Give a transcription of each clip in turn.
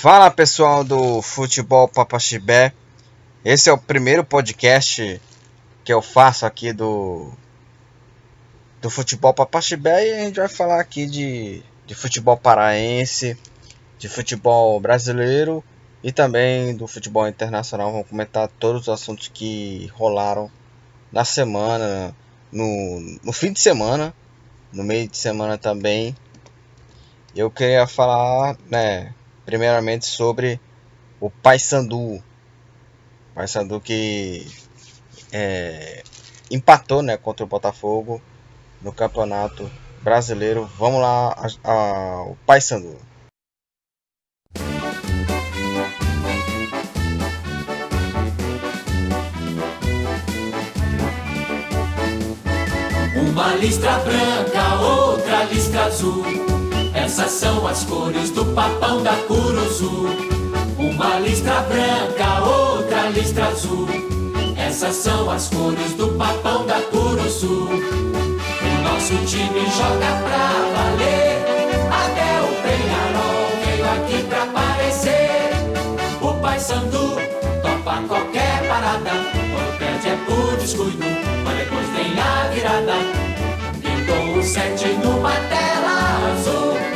Fala pessoal do Futebol Papaxibé. Esse é o primeiro podcast que eu faço aqui do do Futebol Papaxibé e a gente vai falar aqui de, de futebol paraense, de futebol brasileiro e também do futebol internacional. Vamos comentar todos os assuntos que rolaram na semana, no, no fim de semana, no meio de semana também. Eu queria falar, né, primeiramente sobre o Paysandu. Paysandu que é, empatou, né, contra o Botafogo no Campeonato Brasileiro. Vamos lá, o Paysandu. Uma listra branca, outra listra azul. Essas são as cores do papão da Curuzu. Uma listra branca, outra listra azul. Essas são as cores do papão da Curuzu. O nosso time joga pra valer. Até o Penharol veio aqui pra aparecer. O Pai Sandu topa qualquer parada. Quando perde é por descuido, mas depois vem a virada. Pintou o sete numa tela azul.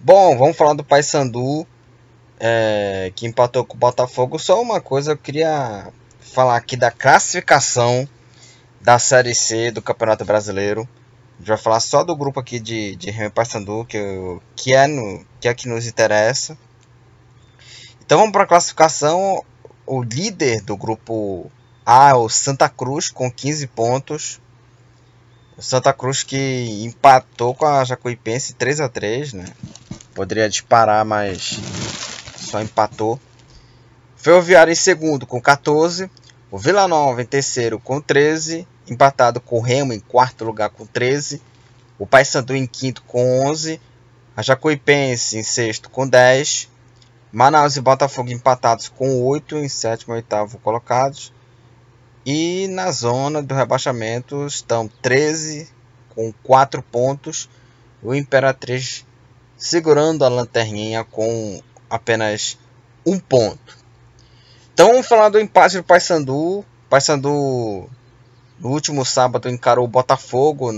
Bom, vamos falar do Paysandu, é, que empatou com o Botafogo. Só uma coisa, eu queria falar aqui da classificação da Série C do Campeonato Brasileiro. A gente vai falar só do grupo aqui de, de Paysandu, que, que, é no, que é que nos interessa. Então vamos para a classificação. O líder do grupo A é o Santa Cruz, com 15 pontos. Santa Cruz que empatou com a Jacuipense 3 a 3 né? Poderia disparar, mas só empatou. Ferroviário em segundo com 14. O Vila Nova em terceiro com 13. Empatado com o Remo em quarto lugar com 13. O Paysandu em quinto com 11. A Jacuipense em sexto com 10. Manaus e Botafogo empatados com 8 em sétimo e oitavo colocados. E na zona do rebaixamento estão 13 com 4 pontos. O Imperatriz segurando a lanterninha com apenas um ponto. Então vamos falar do empate do Paysandu. Paysandu no último sábado encarou o Botafogo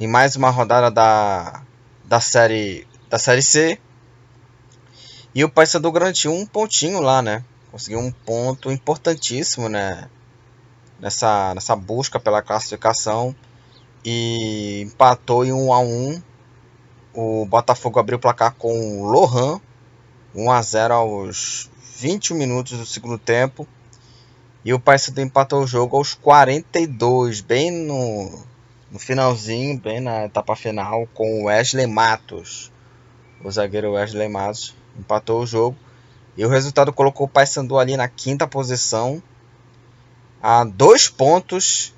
em mais uma rodada da, da série da série C. E o Paysandu garantiu um pontinho lá, né? Conseguiu um ponto importantíssimo, né? Nessa, nessa busca pela classificação e empatou em 1 a 1. O Botafogo abriu o placar com o Lohan, 1 a 0 aos 21 minutos do segundo tempo. E o Paysandu empatou o jogo aos 42, bem no, no finalzinho, bem na etapa final, com o Wesley Matos. O zagueiro Wesley Matos empatou o jogo. E o resultado colocou o Paysandu ali na quinta posição, a dois pontos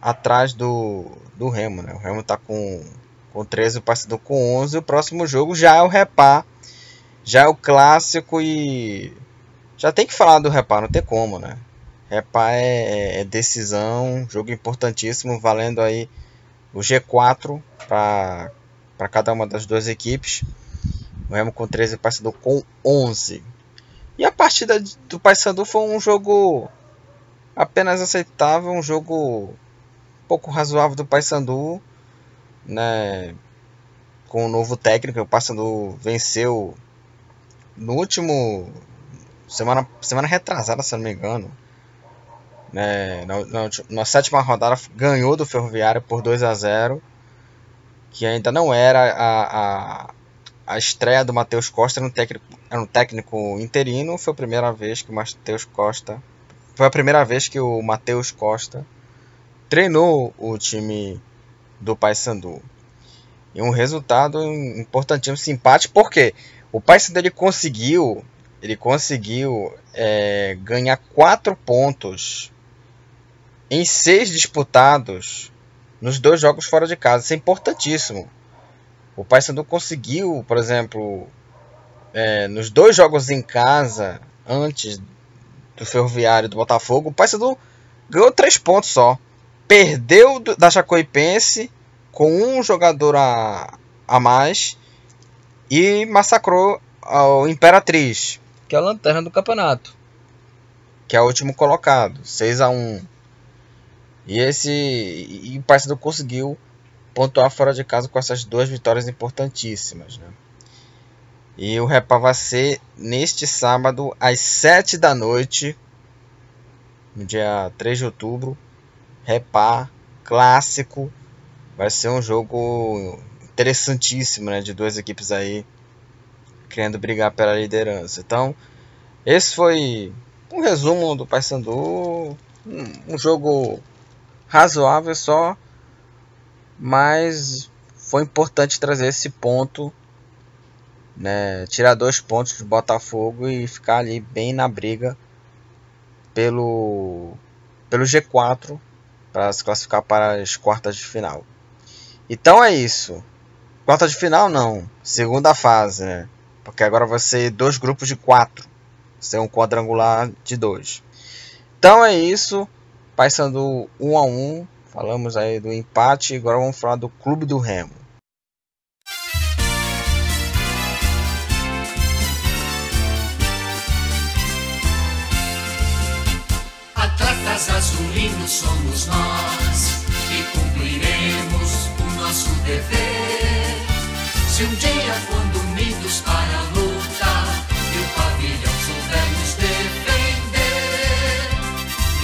atrás do, do Remo. Né? O Remo está com, com 13, o Paysandu com 11. O próximo jogo já é o Repá, já é o clássico e já tem que falar do Repá, não tem como, né? Repá é, é decisão, jogo importantíssimo, valendo aí o G4 para cada uma das duas equipes. O Remo com 13 e o Paysandu com 11. E a partida do Paysandu foi um jogo apenas aceitável, um jogo pouco razoável do Paysandu, né? Com o novo técnico, o Paysandu venceu no último semana semana retrasada, se não me engano, né? Na, na, na sétima rodada ganhou do Ferroviário por 2 a 0, que ainda não era a, a, a estreia do Matheus Costa, era um técnico, era um técnico interino, foi a primeira vez que o Matheus Costa foi a primeira vez que o Matheus Costa treinou o time do Paysandu. E um resultado importantíssimo, empate, porque o Paysandu ele conseguiu, ele conseguiu é, ganhar quatro pontos em seis disputados nos dois jogos fora de casa. Isso é importantíssimo. O Paysandu conseguiu, por exemplo, é, nos dois jogos em casa antes do Ferroviário do Botafogo, o Paysandu ganhou três pontos só. Perdeu da Chacoipense com um jogador a, a mais e massacrou o Imperatriz, que é a lanterna do campeonato, que é o último colocado, 6 a 1. E esse e o Paysandu conseguiu pontuar fora de casa com essas duas vitórias importantíssimas, né? E o Repá vai ser neste sábado às 7 da noite, no dia 3 de outubro. Repá, clássico. Vai ser um jogo interessantíssimo, né? De duas equipes aí querendo brigar pela liderança. Então, esse foi um resumo do Paysandu. Um jogo razoável só, mas foi importante trazer esse ponto né, tirar dois pontos do Botafogo e ficar ali bem na briga pelo, pelo G4 para se classificar para as quartas de final. Então é isso. Quarta de final não, segunda fase, né? Porque agora vai ser dois grupos de quatro, ser um quadrangular de dois. Então é isso. Passando um a um, falamos aí do empate. Agora vamos falar do Clube do Remo. Azulinos somos nós e cumpriremos o nosso dever. Se um dia quando unidos para a luta e o pavilhão soubermos defender,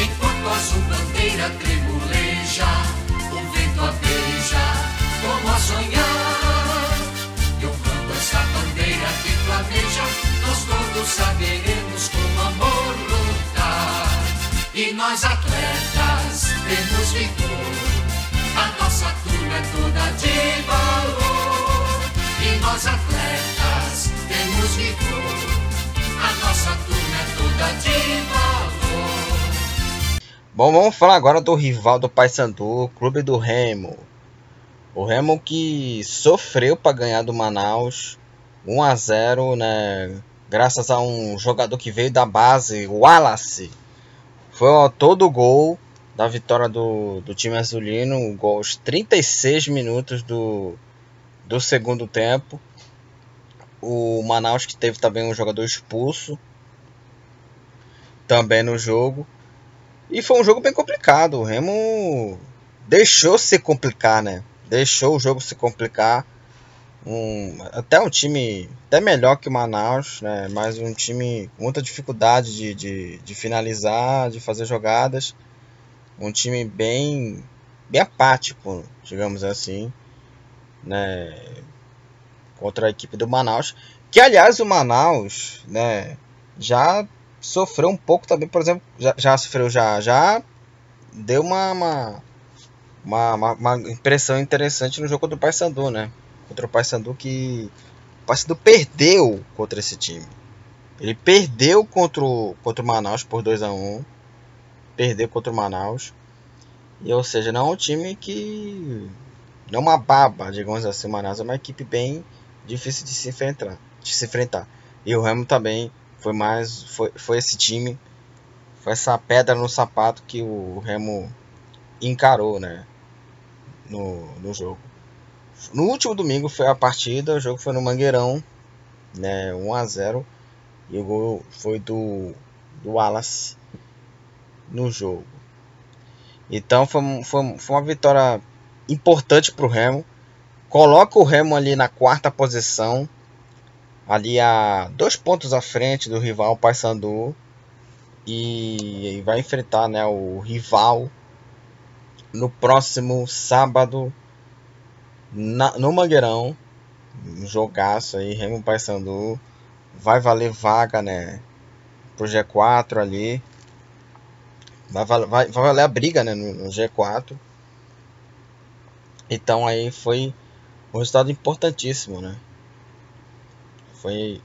enquanto a azul bandeira tremuleja, o vento a beija como a sonhar. E honrando essa bandeira que flameja, nós todos saberemos nós atletas temos vigor, a nossa turma é toda de valor. E nós atletas temos vigor, a nossa turma é toda de valor. Bom, vamos falar agora do rival do Paysandu, Clube do Remo. O Remo que sofreu para ganhar do Manaus 1 a 0, né? Graças a um jogador que veio da base, Wallace foi o autor do gol da vitória do, do time azulino, um gol aos 36 minutos do, do segundo tempo. O Manaus que teve também um jogador expulso também no jogo. E foi um jogo bem complicado. O Remo deixou se complicar, né? Deixou o jogo se complicar. Um, até um time até melhor que o Manaus, né? mas um time com muita dificuldade de, de, de finalizar, de fazer jogadas. Um time bem, bem apático, digamos assim, né? contra a equipe do Manaus. Que aliás o Manaus né? já sofreu um pouco também, por exemplo, já, já sofreu, já, já deu uma, uma, uma, uma, impressão interessante no jogo do Paysandu, né? Contra o Paysandu que o Paysandu perdeu contra esse time. Ele perdeu contra o, contra o Manaus por 2 a 1 Perdeu contra o Manaus. E, ou seja, não é um time que. Não é uma baba, digamos assim. O Manaus é uma equipe bem difícil de se enfrentar. De se enfrentar. E o Remo também foi mais. Foi, foi esse time. Foi essa pedra no sapato que o Remo encarou, né? No, no jogo. No último domingo foi a partida, o jogo foi no Mangueirão, né, 1 a 0 e o gol foi do do Wallace no jogo. Então foi, foi, foi uma vitória importante para o Remo. Coloca o Remo ali na quarta posição, ali a dois pontos à frente do rival Paysandu e, e vai enfrentar né, o rival no próximo sábado na, no Mangueirão, um jogaço aí, Remo Paysandu, vai valer vaga, né, pro G4 ali, vai, vai, vai valer a briga, né, no, no G4, então aí foi um resultado importantíssimo, né, foi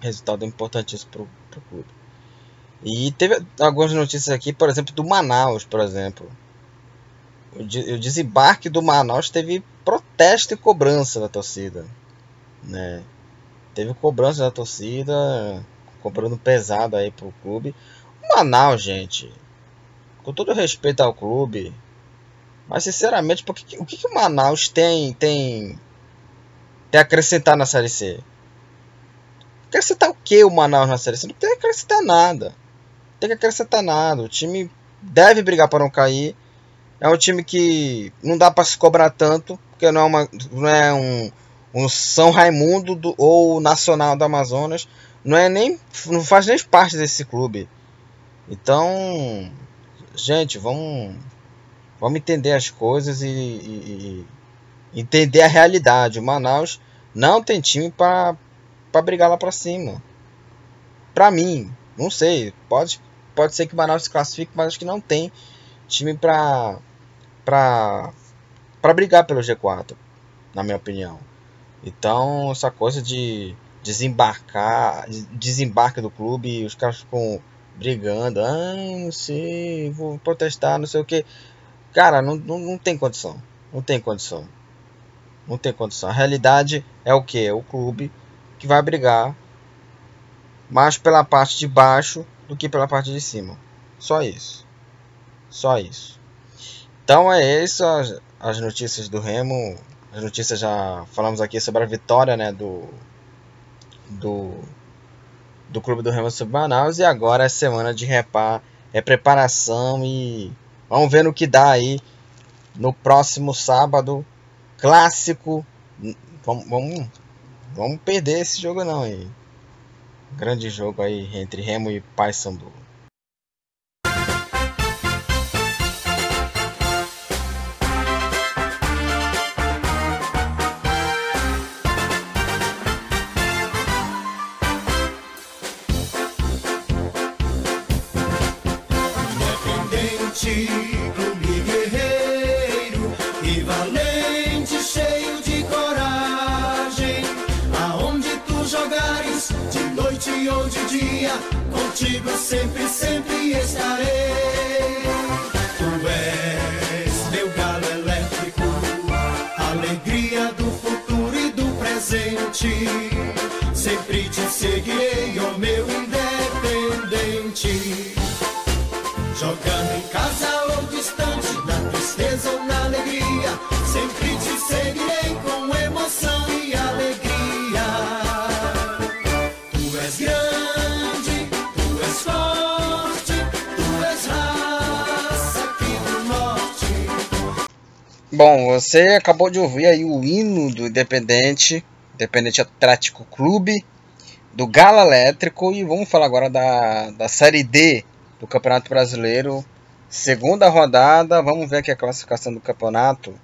resultado importantíssimo pro, pro clube. E teve algumas notícias aqui, por exemplo, do Manaus, por exemplo o, desembarque do Manaus teve protesto e cobrança da torcida. Né? Teve cobrança da torcida, cobrando pesado aí pro clube. O Manaus, gente, com todo respeito ao clube, Mas sinceramente, porque, o que, que o Manaus tem, tem, tem a acrescentar na Série C? Acrescentar o que o Manaus na Série C? Não tem que acrescentar nada. Não tem que acrescentar nada. O time deve brigar para não cair. É um time que não dá para se cobrar tanto, porque não é, uma, não é um, um São Raimundo do, ou Nacional do Amazonas. Não é nem não faz nem parte desse clube. Então, gente, vamos vamos entender as coisas e, e, e entender a realidade. O Manaus não tem time para brigar lá para cima. Para mim, não sei, pode pode ser que o Manaus se classifique, mas acho que não tem time para para para brigar pelo G4, na minha opinião. Então, essa coisa de desembarcar, desembarque do clube, os caras ficam brigando, ah, não sei, vou protestar, não sei o que. Cara, não, não, não tem condição. Não tem condição. Não tem condição. A realidade é o que? É o clube que vai brigar mais pela parte de baixo do que pela parte de cima. Só isso. Só isso. Então é isso as, as notícias do Remo. As notícias já falamos aqui sobre a vitória né, do, do, do Clube do Remo sobre Manaus. E agora é semana de repar, é preparação e vamos ver no que dá aí no próximo sábado. Clássico. Vamos, vamos, vamos perder esse jogo não aí. Grande jogo aí entre Remo e Paysandu. Sempre te seguirei com emoção e alegria. Tu és grande, tu és forte, tu és raça aqui do norte. Bom, você acabou de ouvir aí o hino do Independente, Independente Atlético Clube, do Galo Elétrico e vamos falar agora da, da Série D do Campeonato Brasileiro, segunda rodada, vamos ver aqui a classificação do campeonato.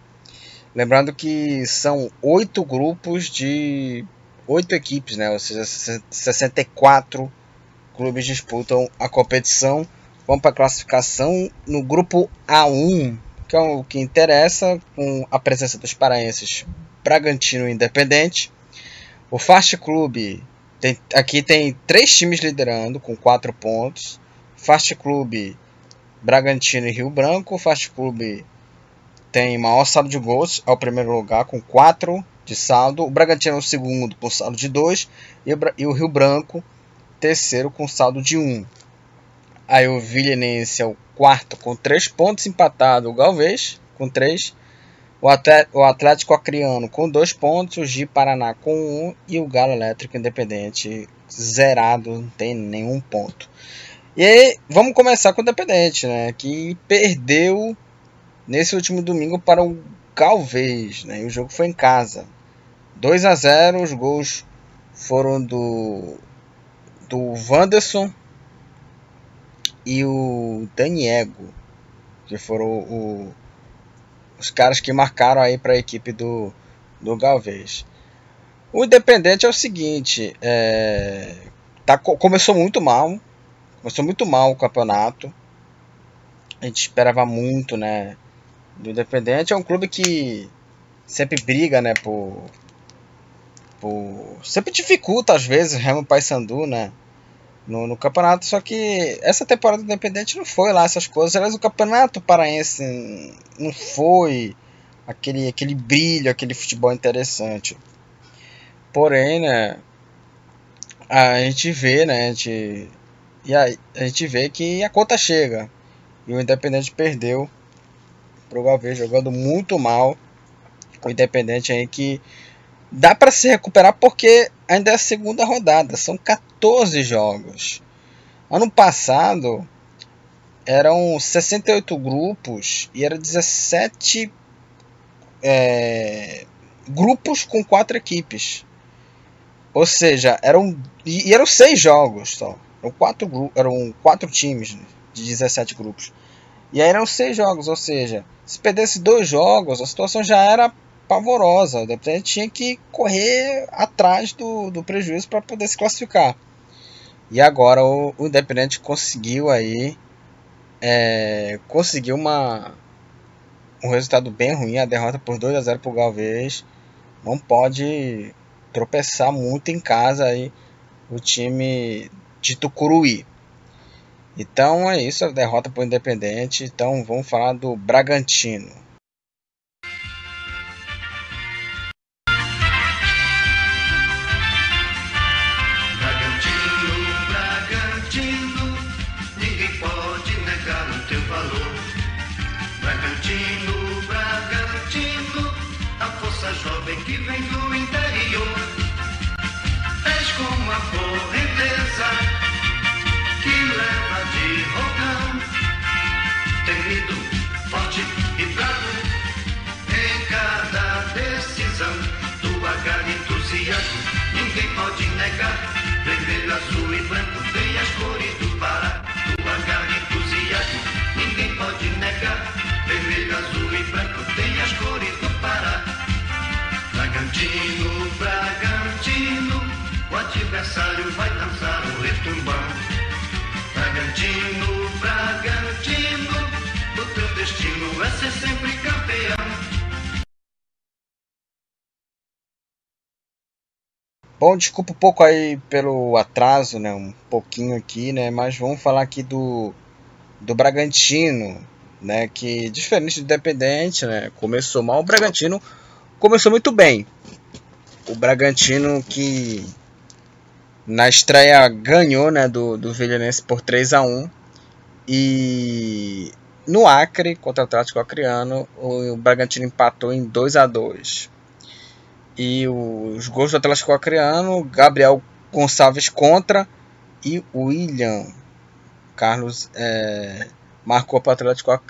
Lembrando que são oito grupos de oito equipes, né? Ou seja, 64 clubes disputam a competição. Vamos para a classificação no grupo A1, que é o que interessa, com a presença dos paraenses Bragantino e Independente. O Fast Clube tem, aqui tem três times liderando com quatro pontos. Fast Clube Bragantino e Rio Branco. Fast Clube tem maior saldo de gols, é o primeiro lugar com 4 de saldo. O Bragantino é o segundo com saldo de 2 e, o Rio Branco terceiro com saldo de 1. Um. Aí o Vilhenense é o quarto com 3 pontos, empatado o Galvez com 3. O Atlético Acreano com 2 pontos, o Gi Paraná com 1 um, e o Galo Elétrico Independente zerado, não tem nenhum ponto. E aí, vamos começar com o Independente, né? Que perdeu nesse último domingo para o Galvez, né? E o jogo foi em casa. 2 a 0, os gols foram do do Wanderson e o Daniego, que foram o, os caras que marcaram aí para a equipe do, do Galvez. O Independente é o seguinte, é, tá, começou muito mal, começou muito mal o campeonato. A gente esperava muito, né? Do Independente é um clube que sempre briga, né? Por, por sempre dificulta às vezes Remo Paysandu, né? No, no, campeonato, só que essa temporada do Independente não foi lá essas coisas. Aliás, o campeonato paraense não foi aquele, aquele brilho, aquele futebol interessante. Porém, né? A gente vê, né? A gente e aí a gente vê que a conta chega. E o Independente perdeu pro Galvez, jogando muito mal. O Independente aí que dá para se recuperar porque ainda é a segunda rodada, são 14 jogos. Ano passado eram 68 grupos e era 17 é, grupos com quatro equipes. Ou seja, eram e, eram seis jogos só. Eram quatro, eram quatro times de 17 grupos. E aí eram seis jogos, ou seja, se perdesse dois jogos, a situação já era pavorosa. O Independente tinha que correr atrás do, do prejuízo para poder se classificar. E agora o, o Independente conseguiu aí é, conseguiu uma um resultado bem ruim, a derrota por 2 a 0 para o Galvez. Não pode tropeçar muito em casa aí o time de Tucuruí. Então é isso, a derrota para o Independente. Então vamos falar do Bragantino. Bragantino, Bragantino, o adversário vai dançar o retumbão. Bragantino, Bragantino, o teu destino é ser sempre campeão. Bom, desculpa um pouco aí pelo atraso, né? Um pouquinho aqui, né? Mas vamos falar aqui do, do Bragantino, né? Que diferente do Independente, né? Começou mal, o Bragantino começou muito bem. O Bragantino que na estreia ganhou né, do, do Vilhanense por 3 a 1 E no Acre, contra o Atlético Acreano, o Bragantino empatou em 2 a 2 E os gols do Atlético Acreano, Gabriel Gonçalves contra e William Carlos é, marcou para o Atlético,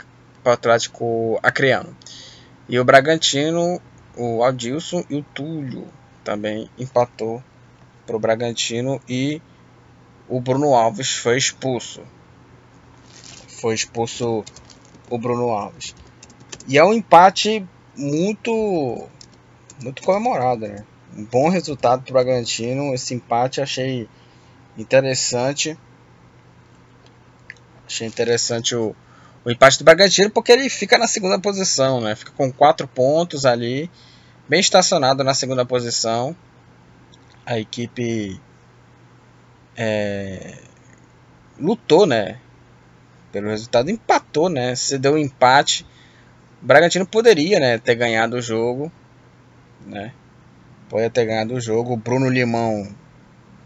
Atlético Acreano. E o Bragantino, o Adilson e o Túlio também empatou para o Bragantino e o Bruno Alves foi expulso. Foi expulso o Bruno Alves. E é um empate muito muito comemorado, né? Um bom resultado para o Bragantino. Esse empate achei interessante. Achei interessante o, o empate do Bragantino porque ele fica na segunda posição, né? Fica com quatro pontos ali, bem estacionado na segunda posição a equipe é, lutou, né? Pelo resultado, empatou, né? Se deu um empate. O Bragantino poderia, né, ter ganhado o jogo, né? Poderia ter ganhado o jogo. O Bruno Limão,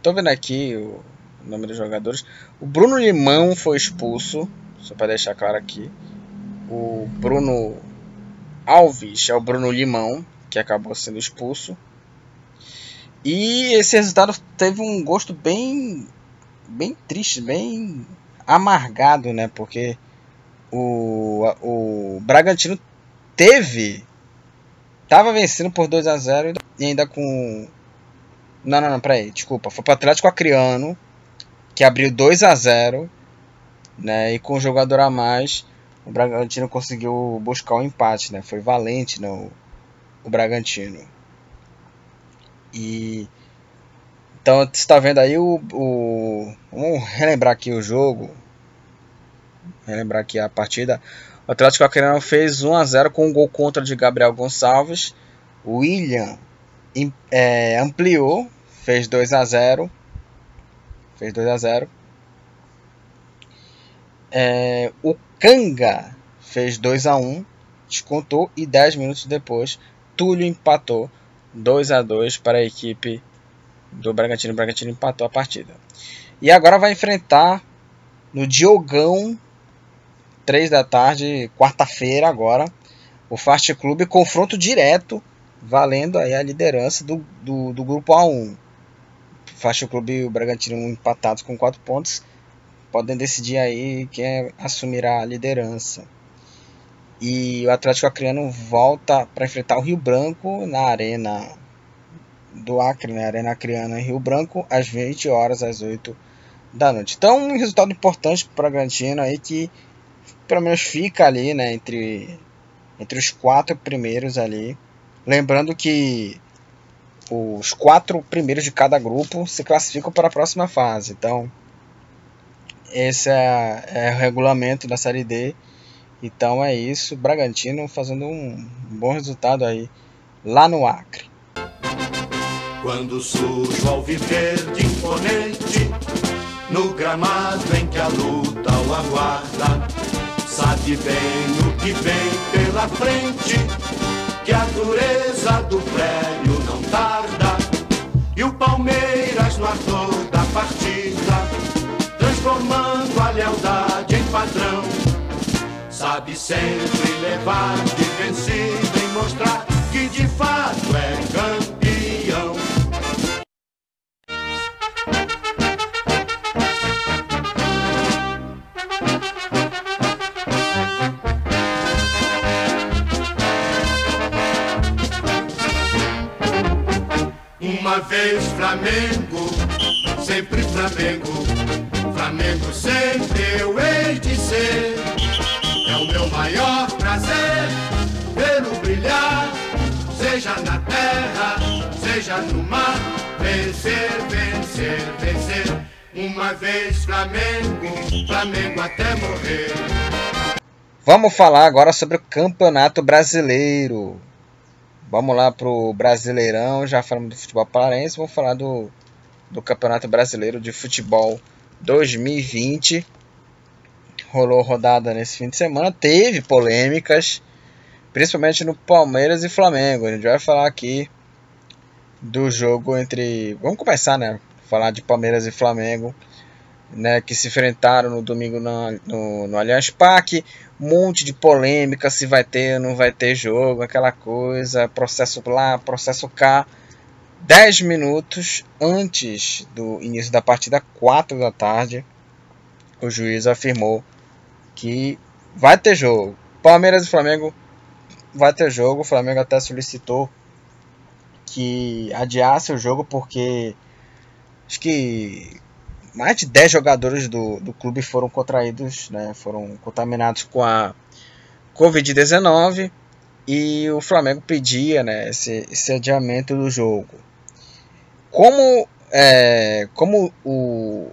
tô vendo aqui o nome dos jogadores. O Bruno Limão foi expulso, só para deixar claro aqui. O Bruno Alves é o Bruno Limão que acabou sendo expulso. E esse resultado teve um gosto bem bem triste, bem amargado, né? Porque o, o Bragantino teve tava vencendo por 2 a 0 e ainda com Não, não, não, peraí, desculpa, foi para Atlético Acreano que abriu 2 a 0, né? E com o jogador a mais, o Bragantino conseguiu buscar o um empate, né? Foi valente, né, o Bragantino. E então você está vendo aí o, o, Vamos relembrar aqui o jogo. Relembrar aqui a partida. O Atlético Acreano fez 1 a 0 com um gol contra de Gabriel Gonçalves. William é, ampliou, fez 2 a 0. Fez 2 a 0. É, o Kanga fez 2 a 1, descontou e 10 minutos depois Túlio empatou 2 a 2 para a equipe do Bragantino. O Bragantino empatou a partida. E agora vai enfrentar no Diogão, 3 da tarde, quarta-feira agora, o Fast Club confronto direto, valendo aí a liderança do, do, do grupo A1. Faixa Clube e o Bragantino empatados com 4 pontos podem decidir aí quem assumirá a liderança. E o Atlético Acreano volta para enfrentar o Rio Branco na Arena do Acre, né? Arena Acreana em Rio Branco, às 20 horas, às 8 da noite. Então, um resultado importante para o Bragantino aí que pelo menos fica ali, né, entre, entre os quatro primeiros ali. Lembrando que os quatro primeiros de cada grupo se classificam para a próxima fase. Então, esse é, é o regulamento da Série D. Então é isso. Bragantino fazendo um bom resultado aí lá no Acre. Quando surge ao viver de imponente, no gramado em que a luta o aguarda, sabe bem o que vem pela frente, que a dureza do prédio não tarda, e o Palmeiras no ardor da partida, transformando a lealdade em padrão, sabe sempre levar de vencido e mostrar que de fato é campeão. Uma vez Flamengo, sempre Flamengo, Flamengo sempre eu hei de ser. É o meu maior prazer vê-lo brilhar, seja na terra, seja no mar. Vencer, vencer, vencer. Uma vez Flamengo, Flamengo até morrer. Vamos falar agora sobre o Campeonato Brasileiro. Vamos lá pro Brasileirão, já falamos do futebol paraense, vamos falar do, do Campeonato Brasileiro de Futebol 2020. Rolou rodada nesse fim de semana, teve polêmicas, principalmente no Palmeiras e Flamengo. A gente vai falar aqui do jogo entre. Vamos começar, né? Falar de Palmeiras e Flamengo, né? Que se enfrentaram no domingo no, no Allianz Parque. Um monte de polêmica se vai ter ou não vai ter jogo, aquela coisa, processo lá, processo cá. 10 minutos antes do início da partida, 4 da tarde, o juiz afirmou que vai ter jogo. Palmeiras e Flamengo vai ter jogo. O Flamengo até solicitou que adiasse o jogo porque acho que mais de 10 jogadores do, do clube foram contraídos, né, foram contaminados com a Covid-19 e o Flamengo pedia né, esse, esse adiamento do jogo. Como, é, como o,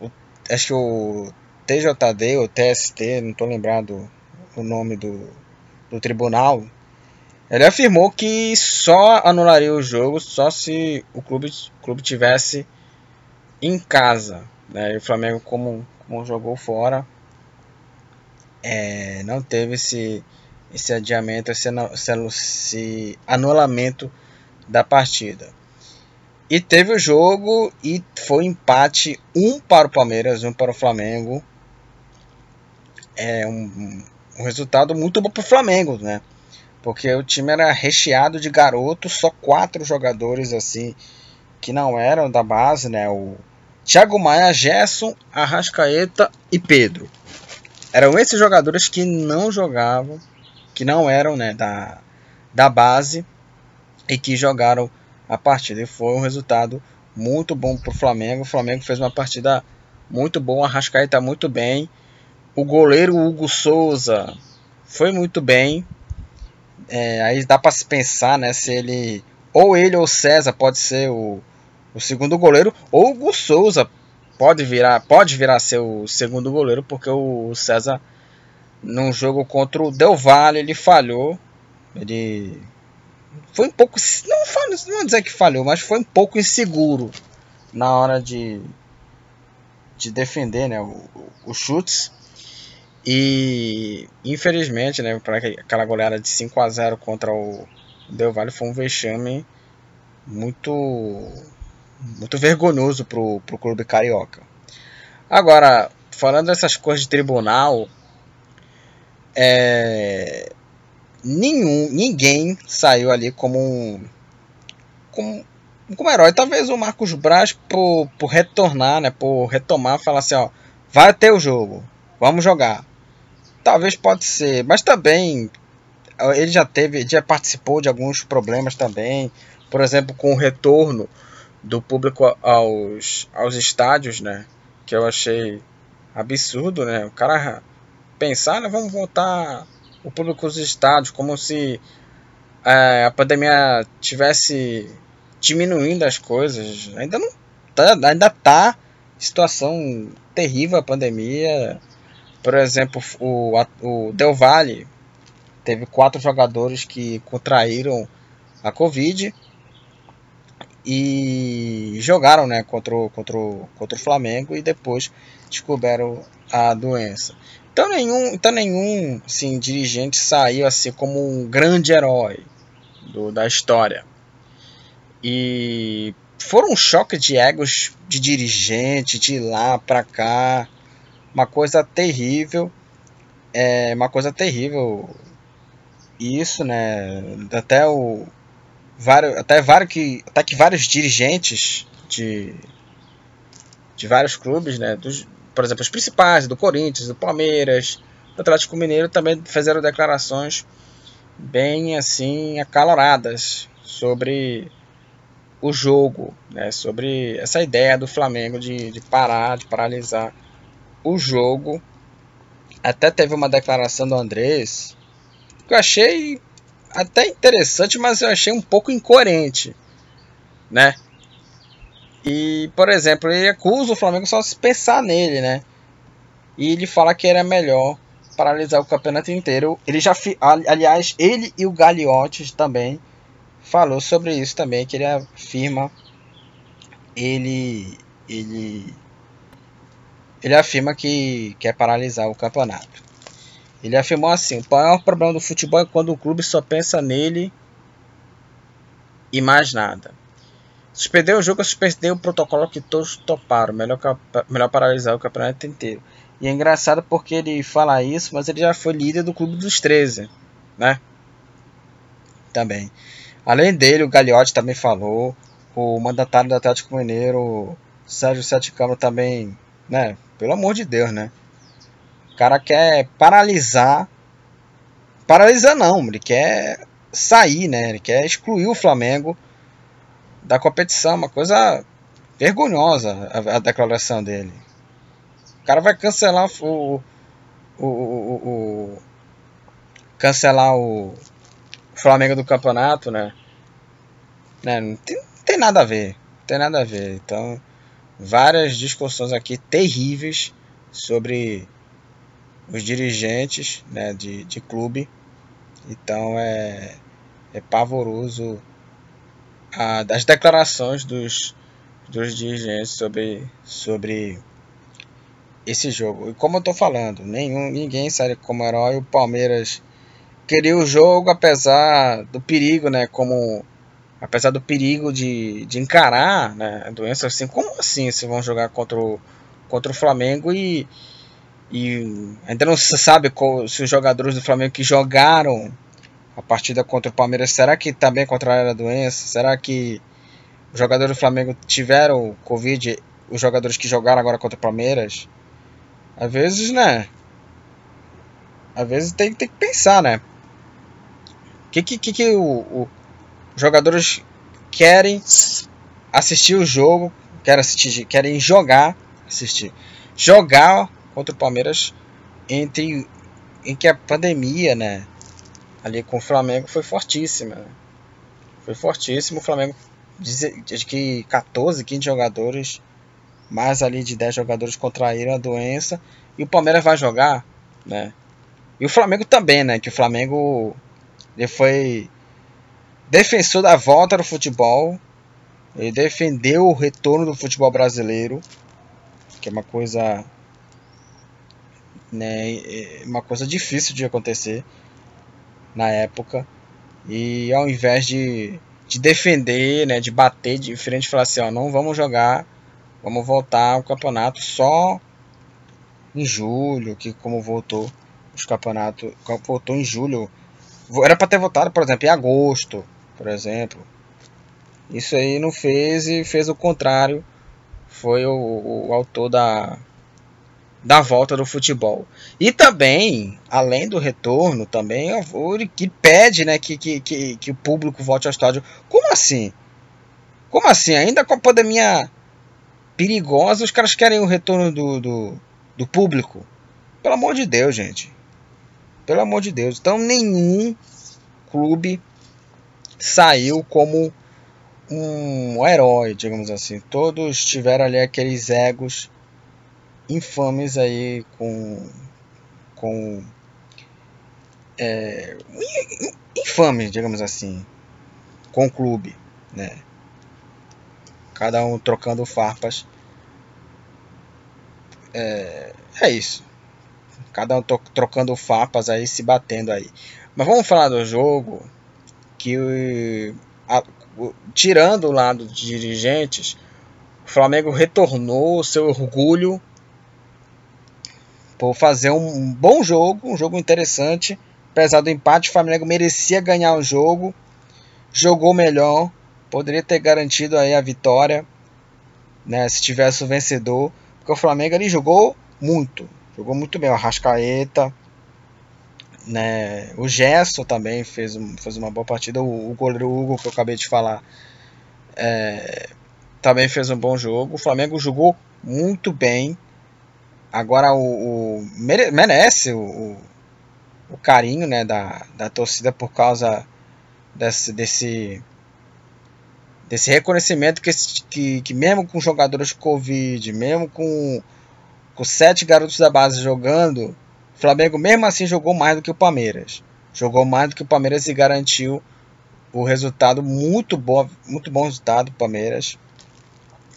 o, acho que o TJD ou TST, não estou lembrado o nome do, do tribunal, ele afirmou que só anularia o jogo só se o clube, clube tivesse em casa. Né? E o Flamengo, como, como jogou fora, é, não teve esse, esse adiamento, esse, esse anulamento da partida. E teve o jogo e foi empate, um para o Palmeiras, um para o Flamengo. É um, um resultado muito bom para o Flamengo, né? Porque o time era recheado de garotos, só quatro jogadores assim que não eram da base, né? O Thiago Maia, Gerson, Arrascaeta e Pedro. Eram esses jogadores que não jogavam, que não eram né, da, da base e que jogaram a partida. E foi um resultado muito bom para o Flamengo. O Flamengo fez uma partida muito boa, Arrascaeta muito bem. O goleiro Hugo Souza foi muito bem. É, aí dá para se pensar né, se ele. Ou ele ou César pode ser o, o segundo goleiro, ou o Gu Souza pode virar, pode virar ser o segundo goleiro, porque o César num jogo contra o Del Valle ele falhou, ele foi um pouco, não, não vou dizer que falhou, mas foi um pouco inseguro na hora de, de defender, né, os chutes. E infelizmente, né, para aquela goleada de 5 a 0 contra o Del Valle foi um vexame muito muito vergonhoso pro, pro clube carioca. Agora, falando dessas coisas de tribunal, é, nenhum, ninguém saiu ali como um como, como herói. Talvez o Marcos Braz por, por retornar, né, por retomar, falar assim, ó, vai ter o jogo, vamos jogar. Talvez pode ser, mas também ele já teve, já participou de alguns problemas também, por exemplo, com o retorno do público aos, aos estádios, né, que eu achei absurdo, né? O cara pensar, né, vamos voltar o público aos estádios, como se é, a pandemia tivesse diminuindo as coisas. Ainda não tá, ainda tá situação terrível a pandemia. Por exemplo, o, o Del Valle teve quatro jogadores que contraíram a Covid e jogaram né, contra, o, contra, o, contra o Flamengo e depois descobriram a doença. Então nenhum, então nenhum assim, dirigente saiu assim como um grande herói do, da história. E foram um choque de egos de dirigente, de lá para cá, uma coisa terrível, é uma coisa terrível. Isso, né? Até o vários, até vários que, até que vários dirigentes de de vários clubes, né? Dos, por exemplo, os principais, do Corinthians, do Palmeiras, do Atlético Mineiro, também fizeram declarações bem assim acaloradas sobre o jogo, né? sobre essa ideia do Flamengo de, de parar, de paralisar o jogo. Até teve uma declaração do Andrés que eu achei até interessante, mas eu achei um pouco incoerente, né? E, por exemplo, ele acusa o Flamengo só se pensar nele, né? E ele fala que era melhor paralisar o campeonato inteiro. Ele já, aliás, ele e o Gagliotti também falou sobre isso também, que ele afirma ele ele ele afirma que quer paralisar o campeonato. Ele afirmou assim: o maior problema do futebol é quando o clube só pensa nele e mais nada. Suspender o jogo é suspender o protocolo que todos toparam. Melhor, melhor paralisar o campeonato inteiro. E é engraçado porque ele fala isso, mas ele já foi líder do Clube dos 13, né? Também. Além dele, o Gagliotti também falou. O mandatário do Atlético Mineiro, Sérgio Sete Câmara, também, né? Pelo amor de Deus, né? O cara quer paralisar. Paralisar não, ele quer sair, né? Ele quer excluir o Flamengo da competição, uma coisa vergonhosa a, a declaração dele. O cara vai cancelar o, o, o, o cancelar o Flamengo do campeonato, né? né? Não, tem, não tem nada a ver, não tem nada a ver. Então, várias discussões aqui terríveis sobre os dirigentes né, de, de clube. Então é, é pavoroso a, das declarações dos, dos dirigentes sobre, sobre esse jogo. E como eu tô falando, nenhum, ninguém sai como herói. O Palmeiras queria o jogo apesar do perigo, né? Como apesar do perigo de, de encarar né, a doença assim, como assim se vão jogar contra o, contra o Flamengo e, e ainda não se sabe qual, se os jogadores do Flamengo que jogaram a partida contra o Palmeiras, será que também contraíram a doença? Será que os jogadores do Flamengo tiveram Covid, os jogadores que jogaram agora contra o Palmeiras? Às vezes, né? Às vezes tem, tem que pensar, né? O que, que, que, o, jogadores querem assistir o jogo, querem, assistir, querem jogar, assistir, jogar contra o Palmeiras entre em que a pandemia, né? ali com o Flamengo foi fortíssima. Né? Foi fortíssimo. O Flamengo diz que 14, 15 jogadores, mais ali de 10 jogadores contraíram a doença. E o Palmeiras vai jogar, né? E o Flamengo também, né? Que o Flamengo ele foi defensor da volta do futebol. Ele defendeu o retorno do futebol brasileiro, que é uma coisa, né, é uma coisa difícil de acontecer na época. E ao invés de, de defender, né, de bater de frente, falar assim: ó, não vamos jogar, vamos voltar ao campeonato só em julho, que como voltou os campeonatos, voltou em julho Era para ter votado, por exemplo, em agosto, por exemplo. Isso aí não fez e fez o contrário. Foi o, o autor da, da volta do futebol. E também, além do retorno, também que pede né, que, que, que, que o público volte ao estádio. Como assim? Como assim? Ainda com a pandemia perigosa, os caras querem o retorno do, do, do público? Pelo amor de Deus, gente. Pelo amor de Deus. Então nenhum clube saiu como um herói, digamos assim. Todos tiveram ali aqueles egos infames aí com com é, infames, digamos assim, com o clube, né? Cada um trocando farpas. É, é isso. Cada um trocando farpas aí, se batendo aí. Mas vamos falar do jogo que a, tirando o lado de dirigentes, o Flamengo retornou o seu orgulho por fazer um bom jogo, um jogo interessante. Apesar do empate, o Flamengo merecia ganhar o jogo, jogou melhor, poderia ter garantido aí a vitória, né, se tivesse o vencedor, porque o Flamengo ali jogou muito, jogou muito bem, o Arrascaeta, né, o Gesso também fez, fez uma boa partida, o, o goleiro Hugo que eu acabei de falar é, também fez um bom jogo, o Flamengo jogou muito bem, agora o, o merece o, o, carinho né, da, da torcida por causa desse, desse desse reconhecimento que, que, que mesmo com jogadores Covid, mesmo com, com sete garotos da base jogando, Flamengo mesmo assim jogou mais do que o Palmeiras. Jogou mais do que o Palmeiras e garantiu o resultado muito bom, muito bom resultado do Palmeiras.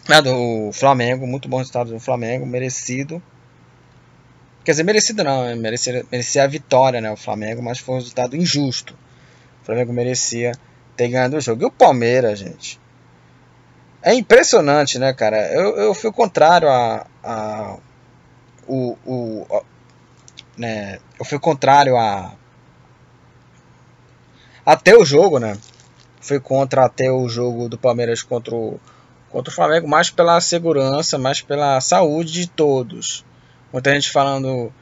Ah, do Flamengo, muito bom resultado do Flamengo, merecido. Quer dizer, merecido não, merecia, merecia a vitória, né, o Flamengo, mas foi um resultado injusto. O Flamengo merecia ter ganhado o jogo. E o Palmeiras, gente? É impressionante, né, cara? Eu, eu fui contrário a, a o, o né, eu fui contrário a até o jogo, né? Fui contra até o jogo do Palmeiras contra o, contra o Flamengo, mais pela segurança, mais pela saúde de todos. Muita gente falando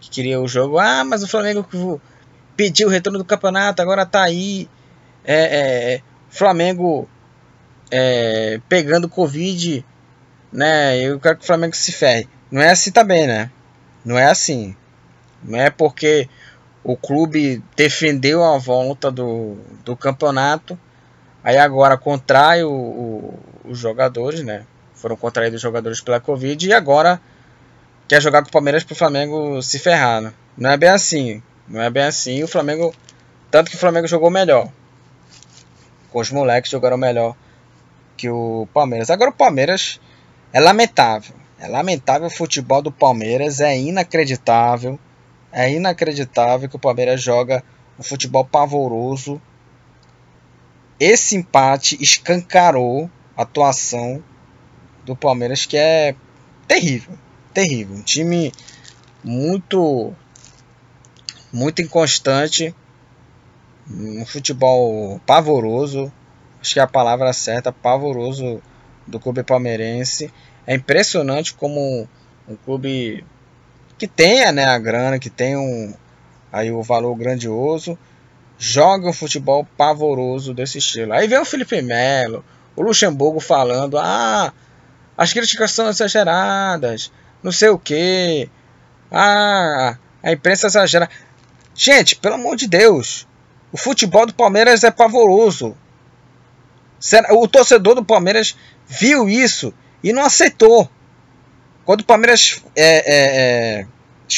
que queria o jogo. Ah, mas o Flamengo pediu o retorno do campeonato, agora tá aí. É, é, é Flamengo é, pegando Covid, né? Eu quero que o Flamengo se ferre. Não é assim também, né? Não é assim. Não é porque o clube defendeu a volta do, do campeonato, aí agora contrai o, o, os jogadores, né? Foram contraídos os jogadores pela Covid e agora quer jogar com o Palmeiras para o Flamengo se ferrar. Né? Não é bem assim. Não é bem assim. O Flamengo. Tanto que o Flamengo jogou melhor. Os moleques jogaram melhor que o Palmeiras. Agora o Palmeiras é lamentável. É lamentável o futebol do Palmeiras, é inacreditável. É inacreditável que o Palmeiras joga um futebol pavoroso. Esse empate escancarou a atuação do Palmeiras, que é terrível, terrível. Um time muito muito inconstante, um futebol pavoroso, acho que é a palavra certa, pavoroso do clube palmeirense. É impressionante como um clube que tenha né, a grana, que tenha um, aí o valor grandioso, joga um futebol pavoroso desse estilo. Aí vem o Felipe Melo, o Luxemburgo falando: ah, as críticas são exageradas, não sei o que, ah, a imprensa exagera. Gente, pelo amor de Deus, o futebol do Palmeiras é pavoroso. O torcedor do Palmeiras viu isso e não aceitou. Quando o Palmeiras é, é, é,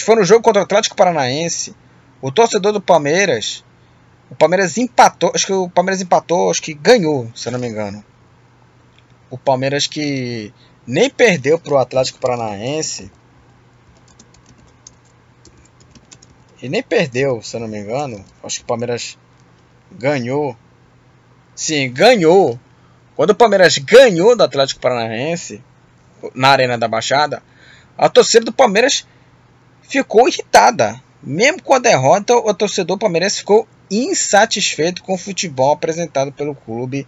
foi no jogo contra o Atlético Paranaense, o torcedor do Palmeiras, o Palmeiras empatou, acho que o Palmeiras empatou, acho que ganhou, se eu não me engano. O Palmeiras que nem perdeu para o Atlético Paranaense e nem perdeu, se eu não me engano. Acho que o Palmeiras ganhou Sim, ganhou. Quando o Palmeiras ganhou do Atlético Paranaense na Arena da Baixada, a torcida do Palmeiras ficou irritada. Mesmo com a derrota, o torcedor palmeirense ficou insatisfeito com o futebol apresentado pelo clube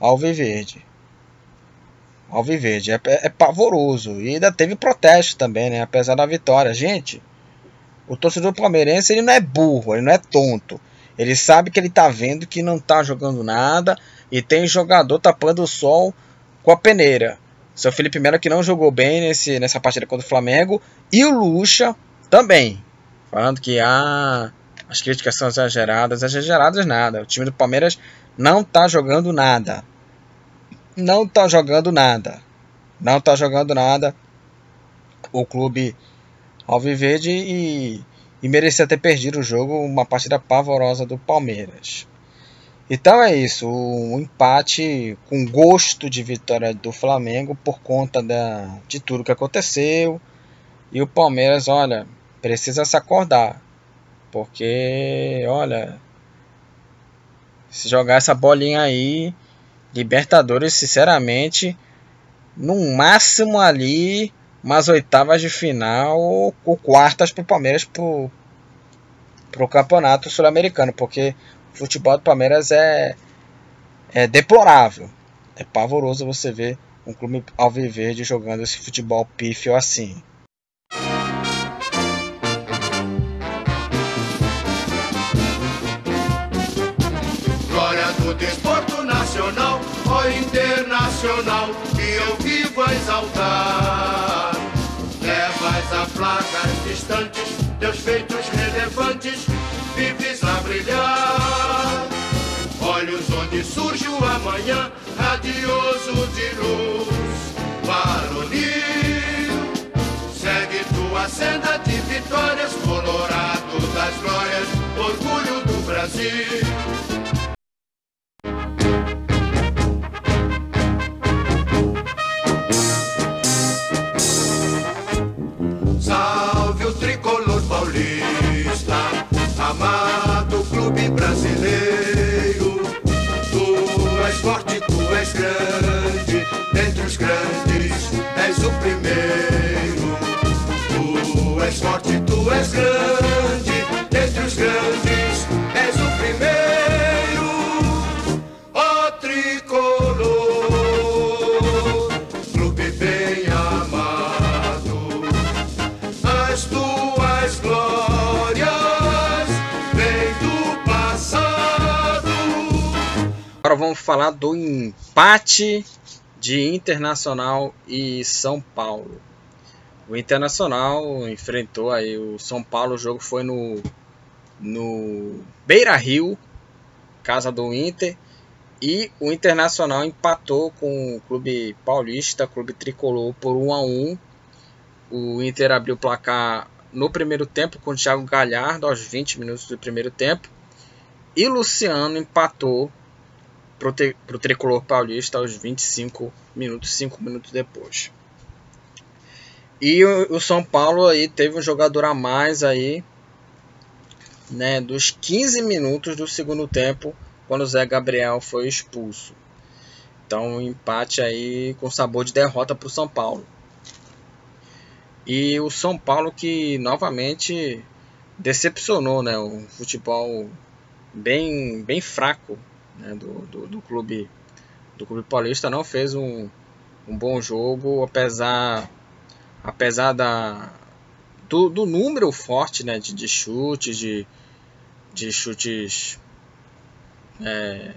Alviverde. Alviverde é, é, é pavoroso e ainda teve protesto também, né? Apesar da vitória, gente. O torcedor palmeirense ele não é burro, ele não é tonto. Ele sabe que ele tá vendo que não tá jogando nada e tem jogador tapando o sol com a peneira. Seu Felipe Melo que não jogou bem nesse, nessa partida contra o Flamengo e o Lucha também. Falando que ah, as críticas são exageradas, exageradas nada. O time do Palmeiras não tá jogando nada. Não tá jogando nada. Não tá jogando nada. O clube Alviverde e, e merecia ter perdido o jogo, uma partida pavorosa do Palmeiras. Então é isso, um empate com gosto de vitória do Flamengo por conta da, de tudo que aconteceu. E o Palmeiras, olha, precisa se acordar. Porque, olha, se jogar essa bolinha aí, Libertadores, sinceramente, no máximo ali umas oitavas de final ou, quartas para o Palmeiras para o campeonato sul-americano, porque o futebol do Palmeiras é, é deplorável. É pavoroso você ver um clube alviverde jogando esse futebol pífio assim. Glória do desporto nacional, ou internacional, que eu vivo a exaltar. Levas a placas distantes, teus feitos relevantes, vives a brilhar. Olhos onde surge o amanhã, radioso de luz, varonil. Segue tua senda de vitórias, colorado das glórias, orgulho do Brasil. Tu és grande, dentre os grandes és o primeiro. Ó tricolor, clube bem amado as tuas glórias vêm do passado. Agora vamos falar do empate de Internacional e São Paulo. O Internacional enfrentou aí o São Paulo, o jogo foi no, no Beira Rio, casa do Inter, e o Internacional empatou com o Clube Paulista, Clube Tricolor, por 1 a 1 O Inter abriu o placar no primeiro tempo com o Thiago Galhardo aos 20 minutos do primeiro tempo. E Luciano empatou para o Tricolor Paulista aos 25 minutos, 5 minutos depois. E o, o São Paulo aí teve um jogador a mais aí, né, dos 15 minutos do segundo tempo, quando o Zé Gabriel foi expulso. Então, um empate aí com sabor de derrota para o São Paulo. E o São Paulo que novamente decepcionou, né? O futebol bem, bem fraco né? do, do, do clube do clube paulista não fez um, um bom jogo, apesar apesar da do, do número forte né? de, de chutes, de, de chutes é,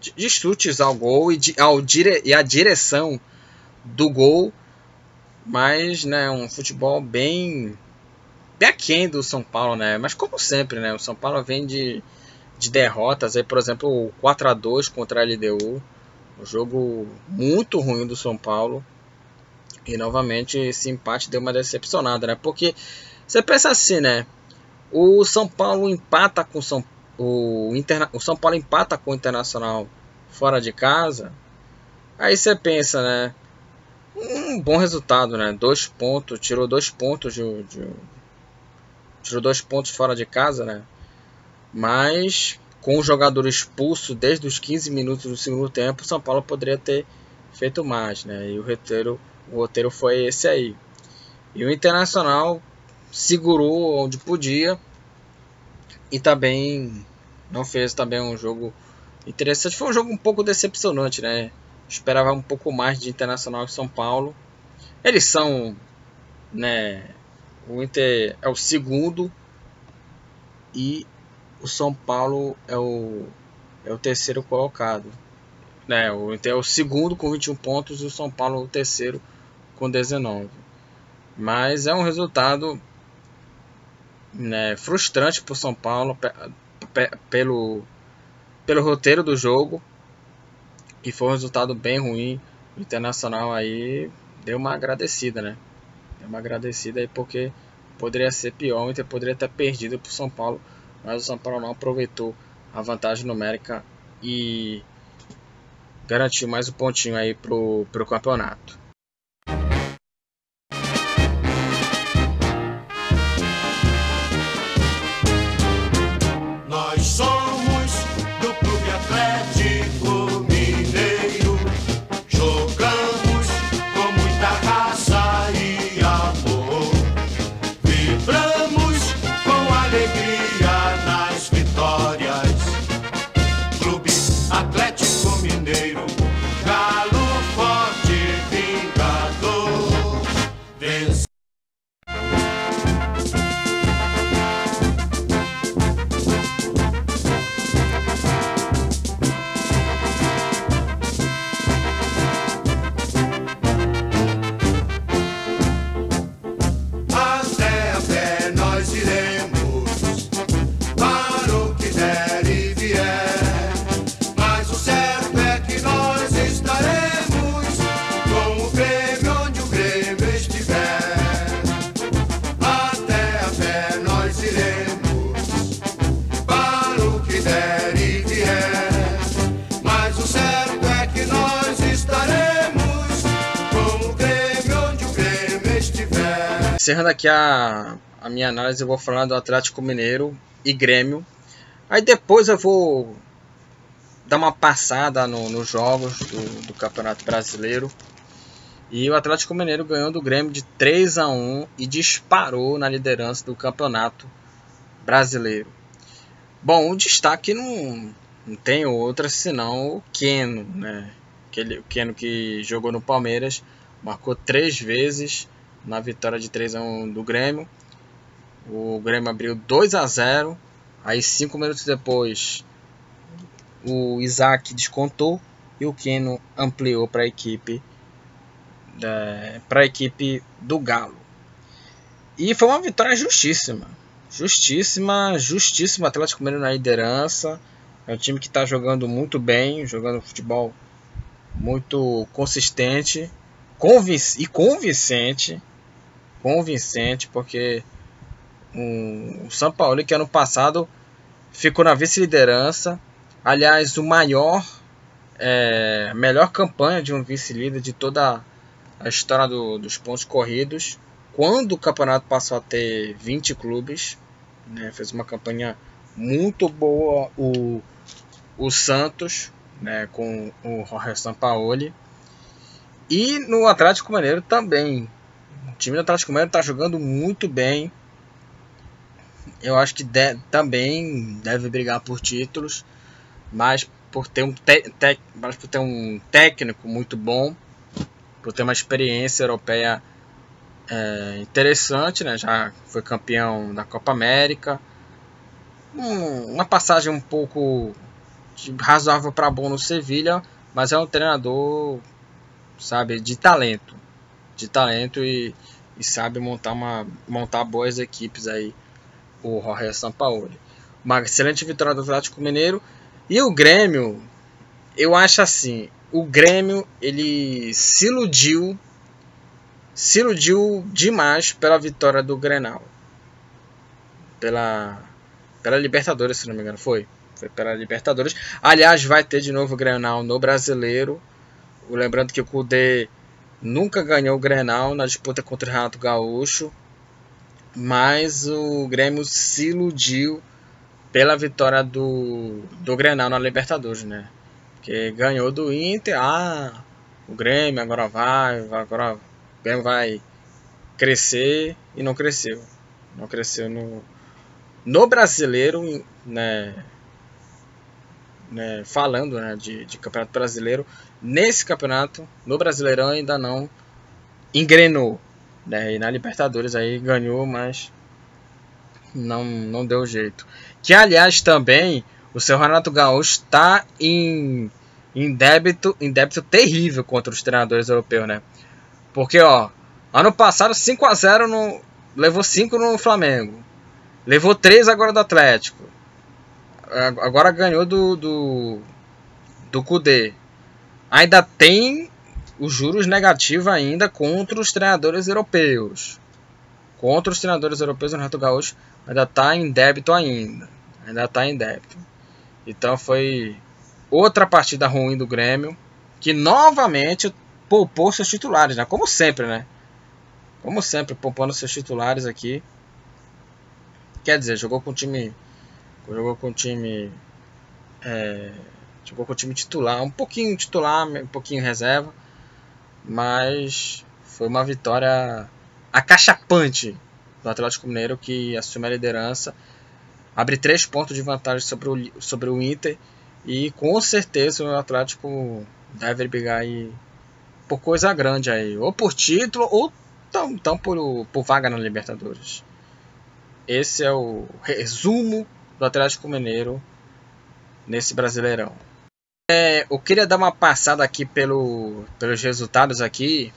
de, chutes ao gol e, de, ao dire, e a direção do gol mas né, um futebol bem bem aquém do São Paulo, né? Mas como sempre, né? O São Paulo vem de, de derrotas, aí, por exemplo, o 4 a 2 contra a LDU, um jogo muito ruim do São Paulo. E novamente esse empate deu uma decepcionada, né? Porque você pensa assim, né? O São Paulo empata com São o, Interna, o São Paulo empata com o Internacional fora de casa. Aí você pensa, né? um bom resultado, né? Dois pontos, tirou dois pontos de, de, tirou dois pontos fora de casa, né? Mas com o jogador expulso desde os 15 minutos do segundo tempo, o São Paulo poderia ter feito mais, né? E o roteiro, o roteiro foi esse aí. E o Internacional segurou onde podia e também não fez também um jogo interessante. Foi um jogo um pouco decepcionante, né? Esperava um pouco mais de Internacional e São Paulo. Eles são, né? O Inter é o segundo e o São Paulo é o, é o terceiro colocado. Né, o Inter é o segundo com 21 pontos e o São Paulo o terceiro com 19. Mas é um resultado né, frustrante para o São Paulo pelo, pelo roteiro do jogo. E foi um resultado bem ruim. O Internacional aí deu uma agradecida, né? Deu uma agradecida aí porque poderia ser pior. O Inter poderia ter perdido para o São Paulo. Mas o São Paulo não aproveitou a vantagem numérica e garantiu mais um pontinho aí pro, pro campeonato. Encerrando aqui a, a minha análise, eu vou falar do Atlético Mineiro e Grêmio. Aí depois eu vou dar uma passada nos no jogos do, do, Campeonato Brasileiro. E o Atlético Mineiro ganhou do Grêmio de 3 a 1 e disparou na liderança do Campeonato Brasileiro. Bom, o destaque não, não tem outra senão o Keno, né? Aquele, o Keno que jogou no Palmeiras, marcou três vezes na vitória de 3 a 1 do Grêmio. O Grêmio abriu 2 a 0. Aí 5 minutos depois o Isaac descontou e o Keno ampliou para a equipe para a equipe do Galo. E foi uma vitória justíssima. Justíssima, justíssima. Atlético Mineiro na liderança. É um time que está jogando muito bem, jogando futebol muito consistente convinc e convincente convincente, porque o São Paulo, que ano passado ficou na vice-liderança, aliás, o maior, é, melhor campanha de um vice-líder de toda a história do, dos pontos corridos, quando o campeonato passou a ter 20 clubes, né, fez uma campanha muito boa o, o Santos, né, com o Jorge Sampaoli, e no Atlético Mineiro também, o time do Atlético Mineiro está jogando muito bem. Eu acho que de, também deve brigar por títulos, mas por ter um, te, te, mas por ter um técnico muito bom, por ter uma experiência europeia é, interessante, né? já foi campeão da Copa América. Um, uma passagem um pouco razoável para bom no Sevilha, mas é um treinador, sabe, de talento de talento e, e sabe montar, uma, montar boas equipes aí, o Jorge Sampaoli. Uma excelente vitória do Atlético Mineiro. E o Grêmio, eu acho assim, o Grêmio ele se iludiu, se iludiu demais pela vitória do Grenal. Pela, pela Libertadores, se não me engano, foi. Foi pela Libertadores. Aliás, vai ter de novo o Grenal no Brasileiro. Lembrando que o Cudê nunca ganhou o Grenal na disputa contra o Renato Gaúcho, mas o Grêmio se iludiu pela vitória do, do Grenal na Libertadores, né? Que ganhou do Inter, ah, o Grêmio agora vai, agora o Grêmio vai crescer e não cresceu. Não cresceu no, no brasileiro, né? Né, falando né, de, de campeonato brasileiro. Nesse campeonato, no Brasileirão, ainda não engrenou. Né, e na Libertadores aí ganhou, mas não, não deu jeito. Que aliás também o seu Renato Gaúcho está em, em, débito, em débito terrível contra os treinadores europeus, né? Porque, ó, ano passado 5 a 0 no, levou 5 no Flamengo. Levou 3 agora do Atlético. Agora ganhou do, do, do Kudê. Ainda tem os juros negativos ainda contra os treinadores europeus. Contra os treinadores europeus, o Renato Gaúcho ainda está em débito ainda. Ainda está em débito. Então foi outra partida ruim do Grêmio, que novamente poupou seus titulares, né? Como sempre, né? Como sempre, poupando seus titulares aqui. Quer dizer, jogou com o time Jogou com o time. É, jogou com o time titular, um pouquinho titular, um pouquinho reserva. Mas foi uma vitória acachapante do Atlético Mineiro que assume a liderança. Abre três pontos de vantagem sobre o, sobre o Inter. E com certeza o Atlético deve brigar aí por coisa grande aí. Ou por título, ou tão, tão por, por vaga na Libertadores. Esse é o resumo do Atlético Mineiro nesse Brasileirão. É, eu queria dar uma passada aqui pelo, pelos resultados aqui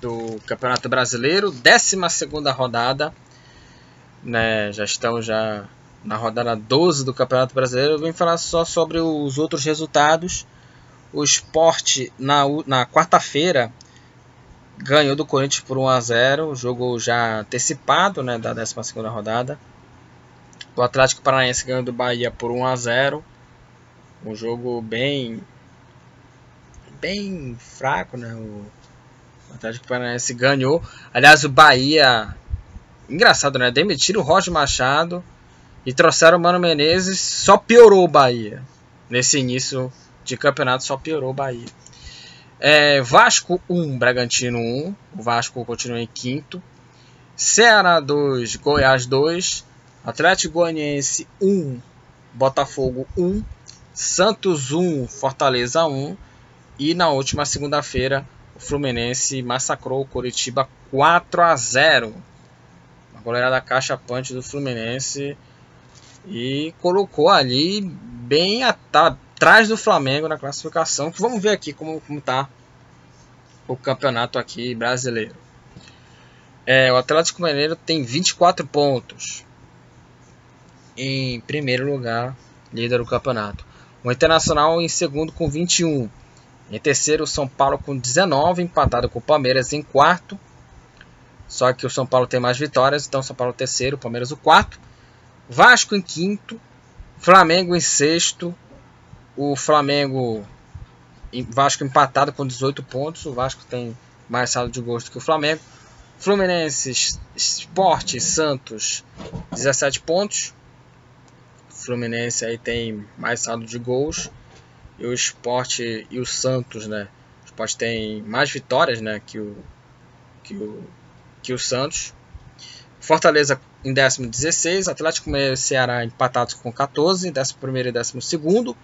do Campeonato Brasileiro, 12 rodada. Né, já estamos já na rodada 12 do Campeonato Brasileiro. Eu vim falar só sobre os outros resultados. O Sport na, na quarta-feira ganhou do Corinthians por 1 a 0, jogo já antecipado, né, da 12 rodada. O Atlético Paranaense ganhou do Bahia por 1 a 0. Um jogo bem bem fraco, né? O Atlético Paranaense ganhou. Aliás, o Bahia engraçado, né? Demitiram o Roger Machado e trouxeram o Mano Menezes, só piorou o Bahia. Nesse início de campeonato só piorou o Bahia. É, Vasco 1, Bragantino 1. O Vasco continua em quinto. Ceará 2, Goiás 2. Atlético Goianiense 1, Botafogo 1, Santos 1, Fortaleza 1 e na última segunda-feira o Fluminense massacrou o Coritiba 4 a 0. Uma goleada caixa punch do Fluminense e colocou ali bem atrás do Flamengo na classificação. Vamos ver aqui como como tá o campeonato aqui brasileiro. É, o Atlético Mineiro tem 24 pontos em primeiro lugar, líder do campeonato. O Internacional em segundo com 21. Em terceiro, o São Paulo com 19, empatado com o Palmeiras em quarto. Só que o São Paulo tem mais vitórias, então São Paulo é terceiro, Palmeiras o quarto. Vasco em quinto, Flamengo em sexto. O Flamengo Vasco empatado com 18 pontos. O Vasco tem mais saldo de gols do que o Flamengo. Fluminense, Sport, Santos, 17 pontos. Fluminense aí tem mais saldo de gols e o Sport e o Santos, né? O Sport tem mais vitórias, né, que o que o que o Santos. Fortaleza em 16, Atlético Mineiro e Ceará empatados com 14, 11 e 12.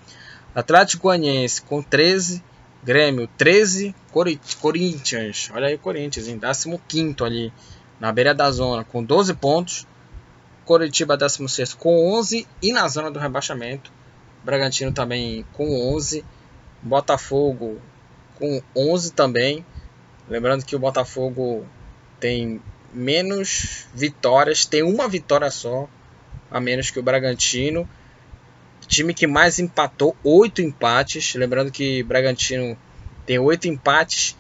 Atlético Goianiense com 13, Grêmio 13, Corinthians, olha aí o Corinthians em 15 ali na beira da zona com 12 pontos. Coritiba 16 com 11 e na zona do rebaixamento. Bragantino também com 11. Botafogo com 11 também. Lembrando que o Botafogo tem menos vitórias, tem uma vitória só, a menos que o Bragantino. Time que mais empatou, 8 empates. Lembrando que Bragantino tem 8 empates.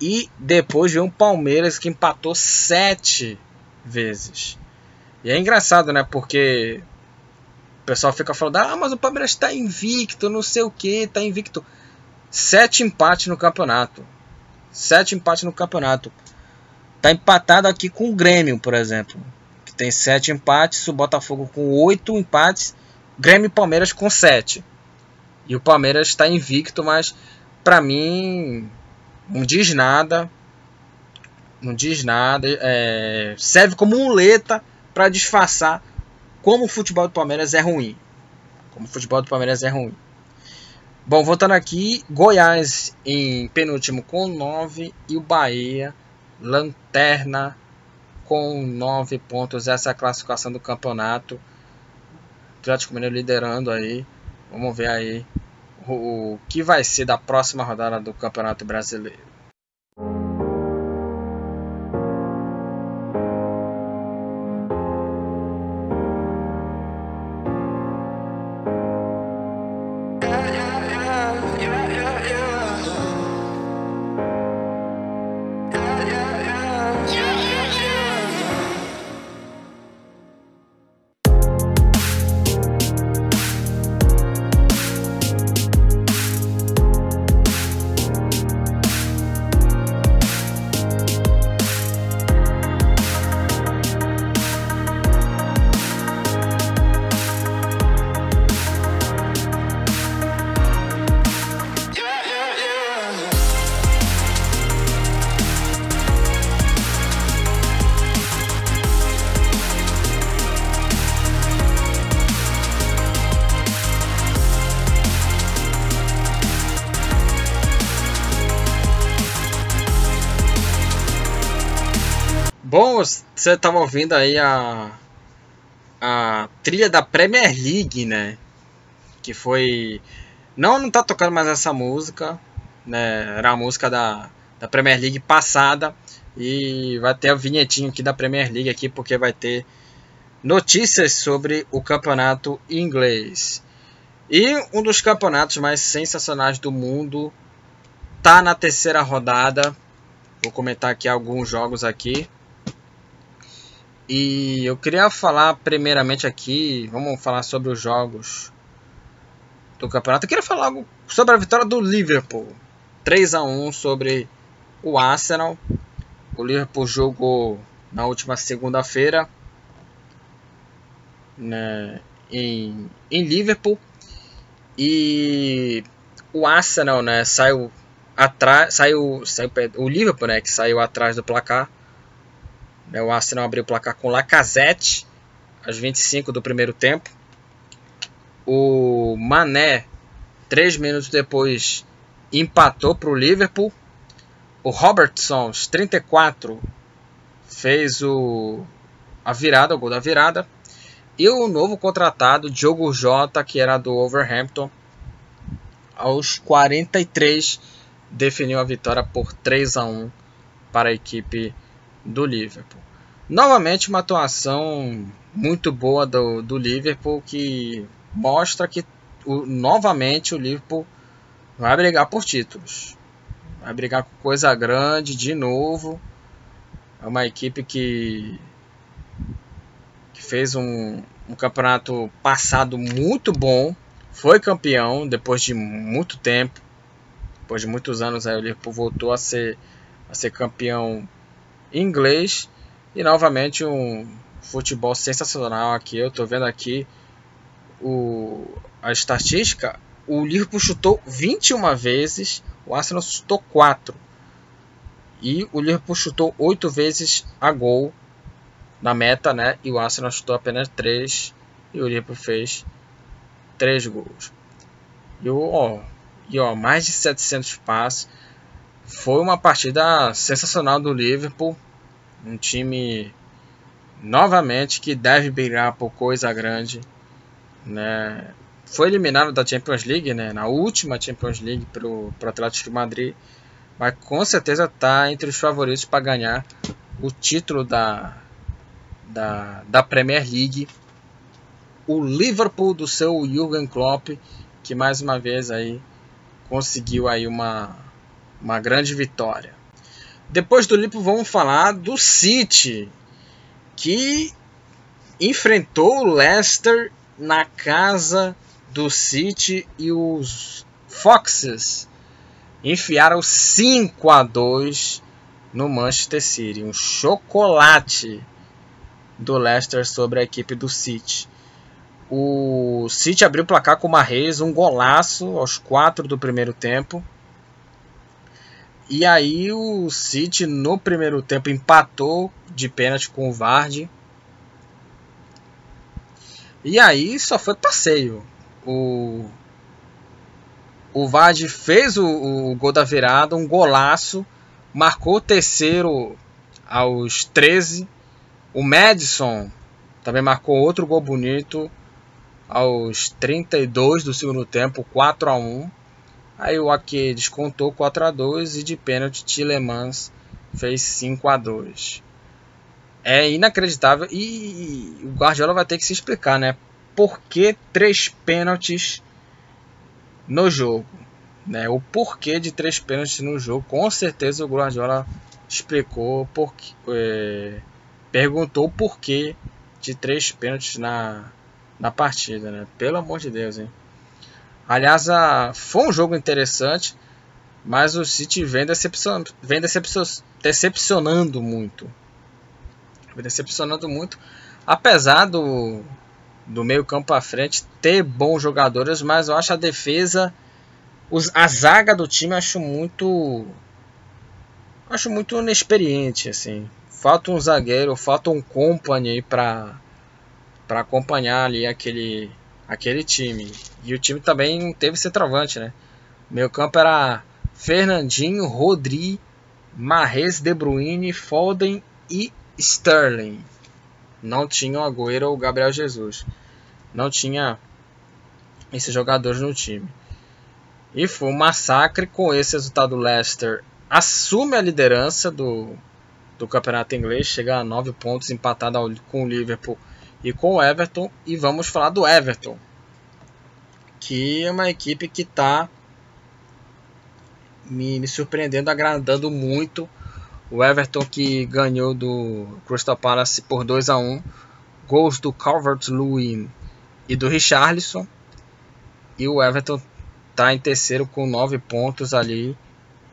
E depois veio um Palmeiras que empatou 7 vezes. E é engraçado, né? Porque o pessoal fica falando: ah, mas o Palmeiras está invicto, não sei o que, está invicto. Sete empates no campeonato. Sete empates no campeonato. Tá empatado aqui com o Grêmio, por exemplo. Que tem sete empates, o Botafogo com oito empates, Grêmio e Palmeiras com sete. E o Palmeiras está invicto, mas para mim não diz nada. Não diz nada. É, serve como muleta para disfarçar como o futebol do Palmeiras é ruim. Como o futebol do Palmeiras é ruim. Bom, voltando aqui, Goiás em penúltimo com 9 e o Bahia, lanterna com 9 pontos. Essa é a classificação do campeonato. Atlético Mineiro liderando aí. Vamos ver aí o, que vai ser da próxima rodada do Campeonato Brasileiro. Você estava ouvindo aí a, a trilha da Premier League, né? Que foi. Não, não tá tocando mais essa música, né? Era a música da, da Premier League passada. E vai ter a vinhetinha aqui da Premier League aqui, porque vai ter notícias sobre o campeonato inglês. E um dos campeonatos mais sensacionais do mundo tá na terceira rodada. Vou comentar aqui alguns jogos aqui. E eu queria falar primeiramente aqui, vamos falar sobre os jogos do campeonato. Eu queria falar algo sobre a vitória do Liverpool. 3 a 1 sobre o Arsenal. O Liverpool jogou na última segunda-feira né, em, em Liverpool. E o Arsenal né, saiu atrás, saiu, saiu o Liverpool né, que saiu atrás do placar o Arsenal abriu o placar com Lacazette, às 25 do primeiro tempo. O Mané, 3 minutos depois, empatou para o Liverpool. O Robertson, aos 34, fez o, a virada, o gol da virada. E o novo contratado, Diogo Jota, que era do Overhampton, aos 43, definiu a vitória por 3 a 1 para a equipe do Liverpool. Novamente uma atuação muito boa do, do Liverpool que mostra que o, novamente o Liverpool vai brigar por títulos. Vai brigar com coisa grande de novo. É uma equipe que, que fez um, um campeonato passado muito bom. Foi campeão depois de muito tempo. Depois de muitos anos aí o Liverpool voltou a ser, a ser campeão inglês e novamente um futebol sensacional aqui. Eu estou vendo aqui o, a estatística. O Liverpool chutou 21 vezes, o Arsenal chutou 4. E o Liverpool chutou 8 vezes a gol na meta, né? E o Arsenal chutou apenas 3 e o Liverpool fez 3 gols. E, ó, e ó, mais de 700 passes. Foi uma partida sensacional do Liverpool. Um time novamente que deve brigar por coisa grande. Né? Foi eliminado da Champions League, né? na última Champions League para o Atlético de Madrid. Mas com certeza está entre os favoritos para ganhar o título da, da, da Premier League. O Liverpool do seu Jurgen Klopp, que mais uma vez aí conseguiu aí uma, uma grande vitória. Depois do Liverpool vamos falar do City, que enfrentou o Leicester na casa do City e os Foxes enfiaram 5 a 2 no Manchester City, um chocolate do Leicester sobre a equipe do City. O City abriu o placar com o Marreis, um golaço aos 4 do primeiro tempo. E aí o City no primeiro tempo empatou de pênalti com o Vardy. E aí só foi passeio. O O Vardy fez o, o gol da virada, um golaço, marcou o terceiro aos 13. O Madison também marcou outro gol bonito aos 32 do segundo tempo, 4 a 1. Aí o Ake descontou 4 a 2 e de pênalti Tillemans fez 5 a 2. É inacreditável e o Guardiola vai ter que se explicar, né? Por que três pênaltis no jogo? Né? O porquê de três pênaltis no jogo, com certeza o Guardiola explicou, porque, é, perguntou o porquê de três pênaltis na, na partida, né? Pelo amor de Deus, hein? Aliás, a, foi um jogo interessante, mas o City vem, decepcion, vem decepcion, decepcionando muito. Vem decepcionando muito, apesar do, do meio campo à frente ter bons jogadores, mas eu acho a defesa, os, a zaga do time acho muito, acho muito inexperiente, assim. Falta um zagueiro, falta um company para para acompanhar ali aquele aquele time. E o time também não teve centroavante, né? Meu campo era Fernandinho, Rodri, Marres, De Bruyne, Foden e Sterling. Não tinha o Agüero ou o Gabriel Jesus. Não tinha esses jogadores no time. E foi um massacre com esse resultado. O Leicester assume a liderança do, do campeonato inglês, chega a 9 pontos, empatado com o Liverpool e com o Everton. E vamos falar do Everton, que é uma equipe que está me, me, surpreendendo, agradando muito. O Everton que ganhou do Crystal Palace por 2 a 1 gols do Calvert-Lewin e do Richarlison. E o Everton está em terceiro com 9 pontos ali,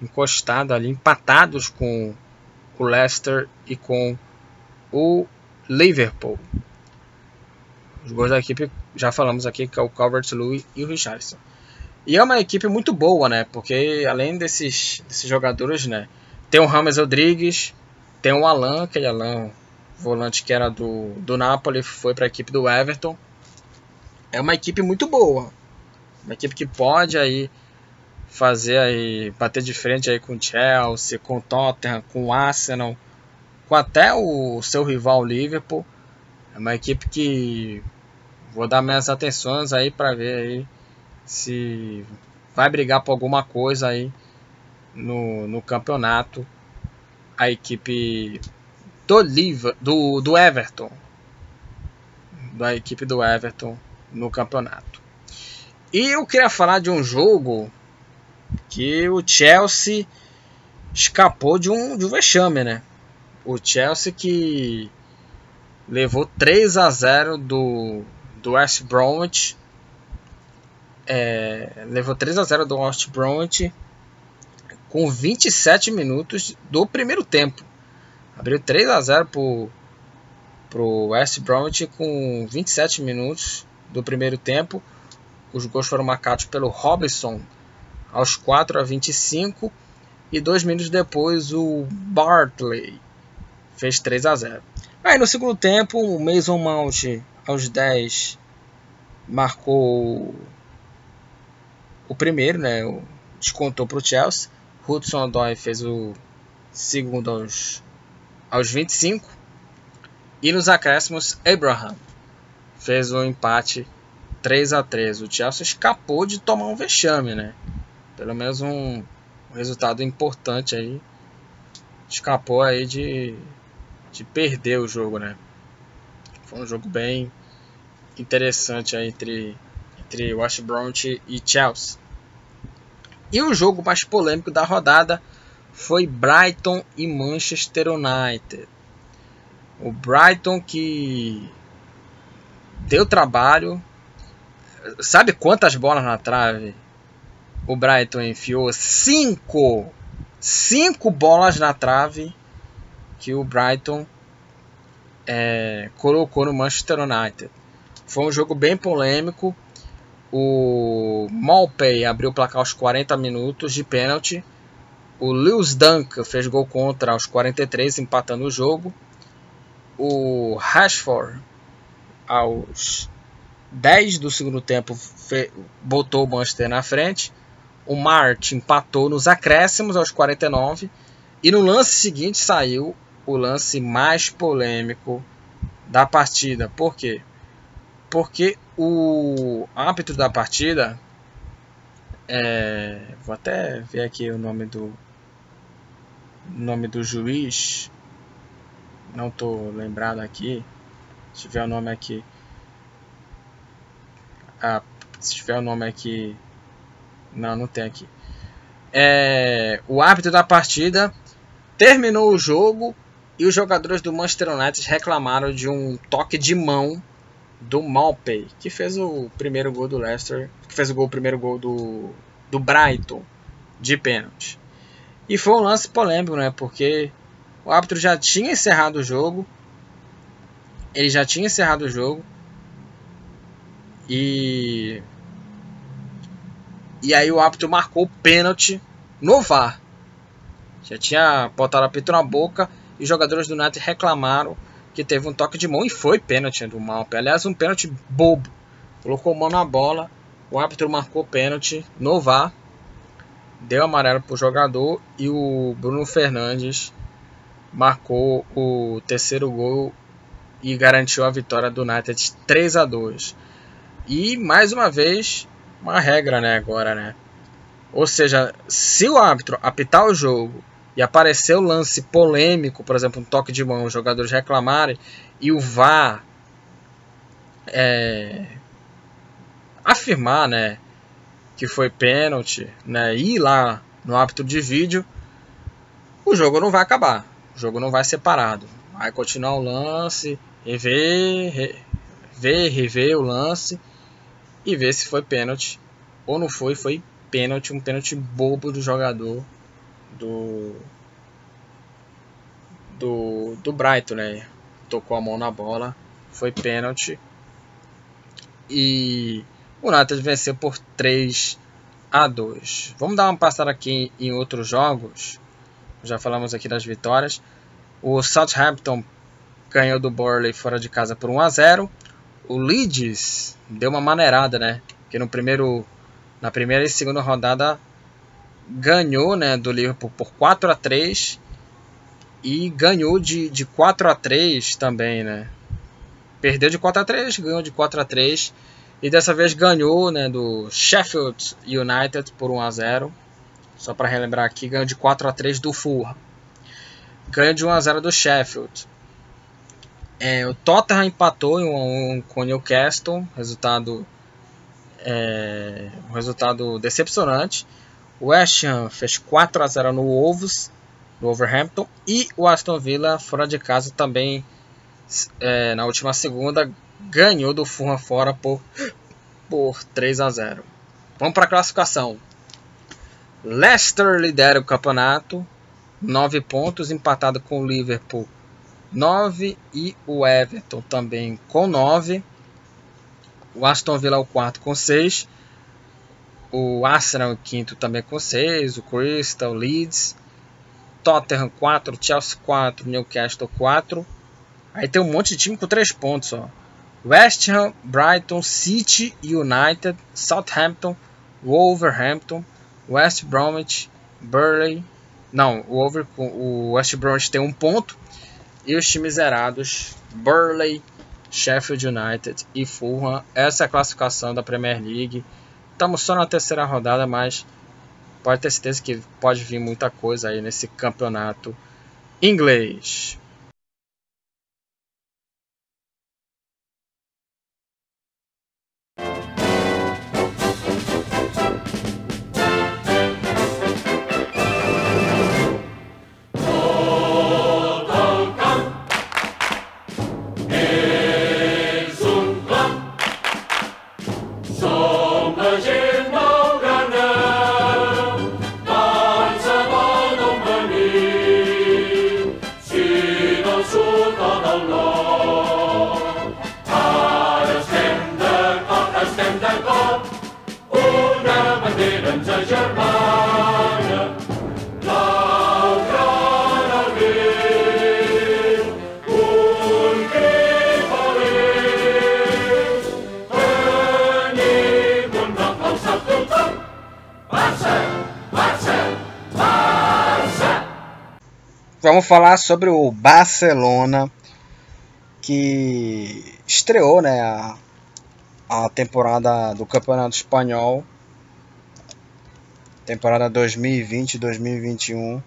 encostado ali, empatados com o Leicester e com o Liverpool. Os gols da equipe, já falamos aqui, que é o Calvert-Lewin e o Richardson. E é uma equipe muito boa, né? Porque além desses, desses jogadores, né? Tem o Rames Rodrigues, tem o Alan, aquele Alan volante que era do, do Napoli, foi para a equipe do Everton. É uma equipe muito boa. Uma equipe que pode aí fazer aí, bater de frente aí com o Chelsea, com o Tottenham, com o Arsenal, com até o seu rival Liverpool. É uma equipe que Vou dar minhas atenções aí para ver aí se vai brigar por alguma coisa aí no, no campeonato. A equipe do, Liva, do, do Everton. Da equipe do Everton no campeonato. E eu queria falar de um jogo que o Chelsea escapou de um, de um vexame, né? O Chelsea que levou 3 a 0 do do West Bromwich. É, levou 3 a 0 do West Bromwich com 27 minutos do primeiro tempo. Abriu 3 a 0 pro, pro West Bromwich com 27 minutos do primeiro tempo. Os gols foram marcados pelo Robinson aos 4 a 25 e dois minutos depois o Bartley fez 3 a 0. Aí no segundo tempo o Mason Mount aos 10 marcou o primeiro, né? Descontou para o Chelsea. Hudson Odoi fez o segundo aos, aos 25. E nos acréscimos, Abraham fez o um empate 3 a 3 O Chelsea escapou de tomar um vexame, né? Pelo menos um, resultado importante aí. Escapou aí de, de perder o jogo, né? Foi um jogo bem interessante entre, entre West Bromwich e Chelsea. E o jogo mais polêmico da rodada foi Brighton e Manchester United. O Brighton que deu trabalho. Sabe quantas bolas na trave? O Brighton enfiou cinco, cinco bolas na trave que o Brighton é, colocou no Manchester United. Foi um jogo bem polêmico. O Malpay abriu o placar aos 40 minutos de pênalti. O Lewis Dunk fez gol contra aos 43, empatando o jogo. O Rashford, aos 10 do segundo tempo, botou o Manchester na frente. o Mart empatou nos acréscimos aos 49 e no lance seguinte saiu o lance mais polêmico da partida. Por quê? Porque o árbitro da partida, é, vou até ver aqui o nome do nome do juiz, não tô lembrado aqui. Se tiver o nome aqui, ah, se tiver o nome aqui, não, não tem aqui. É, o árbitro da partida terminou o jogo e os jogadores do Manchester United reclamaram de um toque de mão do Malpey, que fez o primeiro gol do Leicester, que fez o, gol, o primeiro gol do, do Brighton de pênalti. E foi um lance polêmico, né? Porque o árbitro já tinha encerrado o jogo. Ele já tinha encerrado o jogo. E e aí o árbitro marcou o pênalti no VAR. Já tinha botado a pito na boca e jogadores do United reclamaram que teve um toque de mão e foi pênalti do Malpe. Aliás, um pênalti bobo. Colocou mão na bola, o árbitro marcou pênalti no VAR, deu amarelo para o jogador e o Bruno Fernandes marcou o terceiro gol e garantiu a vitória do United 3 a 2. E mais uma vez uma regra, né, agora, né? Ou seja, se o árbitro apitar o jogo e aparecer o lance polêmico, por exemplo, um toque de mão, os jogadores reclamarem e o VAR é, afirmar, né, que foi pênalti, né, e ir lá no árbitro de vídeo, o jogo não vai acabar, o jogo não vai ser parado, vai continuar o lance, rever, rever, rever o lance e ver se foi pênalti ou não foi, foi pênalti, um pênalti bobo do jogador do do, do Brighton, né? Tocou a mão na bola, foi pênalti. E o United venceu por 3 a 2. Vamos dar uma passada aqui em outros jogos. Já falamos aqui das vitórias. O Southampton ganhou do Burley fora de casa por 1 a 0. O Leeds deu uma maneirada, né? Que no primeiro na primeira e segunda rodada ganhou né, do Liverpool por 4 a 3 e ganhou de, de 4 a 3 também, né? Perdeu de 4 a 3, ganhou de 4 a 3 e dessa vez ganhou, né, do Sheffield United por 1 a 0. Só para relembrar aqui, ganhou de 4 a 3 do Fulham. Ganhou de 1 a 0 do Sheffield. É, o Tottenham empatou em um, um, com o Newcastle, resultado é, um resultado decepcionante. O West Ham fez 4 a 0 no Wolves, no Wolverhampton, e o Aston Villa fora de casa também é, na última segunda ganhou do Fulham fora por por 3 a 0. Vamos para a classificação. Leicester lidera o campeonato, 9 pontos, empatado com o Liverpool 9 e o Everton também com 9. O Aston Villa é o quarto com 6. O Arsenal o quinto também com 6. O Crystal, Leeds. Tottenham 4, Chelsea 4, Newcastle 4. Aí tem um monte de time com 3 pontos. Ó. West Ham, Brighton, City, United, Southampton, Wolverhampton, West Bromwich, Burley. Não, o, Over, o West Bromwich tem um ponto. E os times zerados: Burley, Sheffield United e Fulham. Essa é a classificação da Premier League. Estamos só na terceira rodada, mas pode ter certeza que pode vir muita coisa aí nesse campeonato inglês. Vamos falar sobre o Barcelona que estreou né, a, a temporada do Campeonato Espanhol, temporada 2020-2021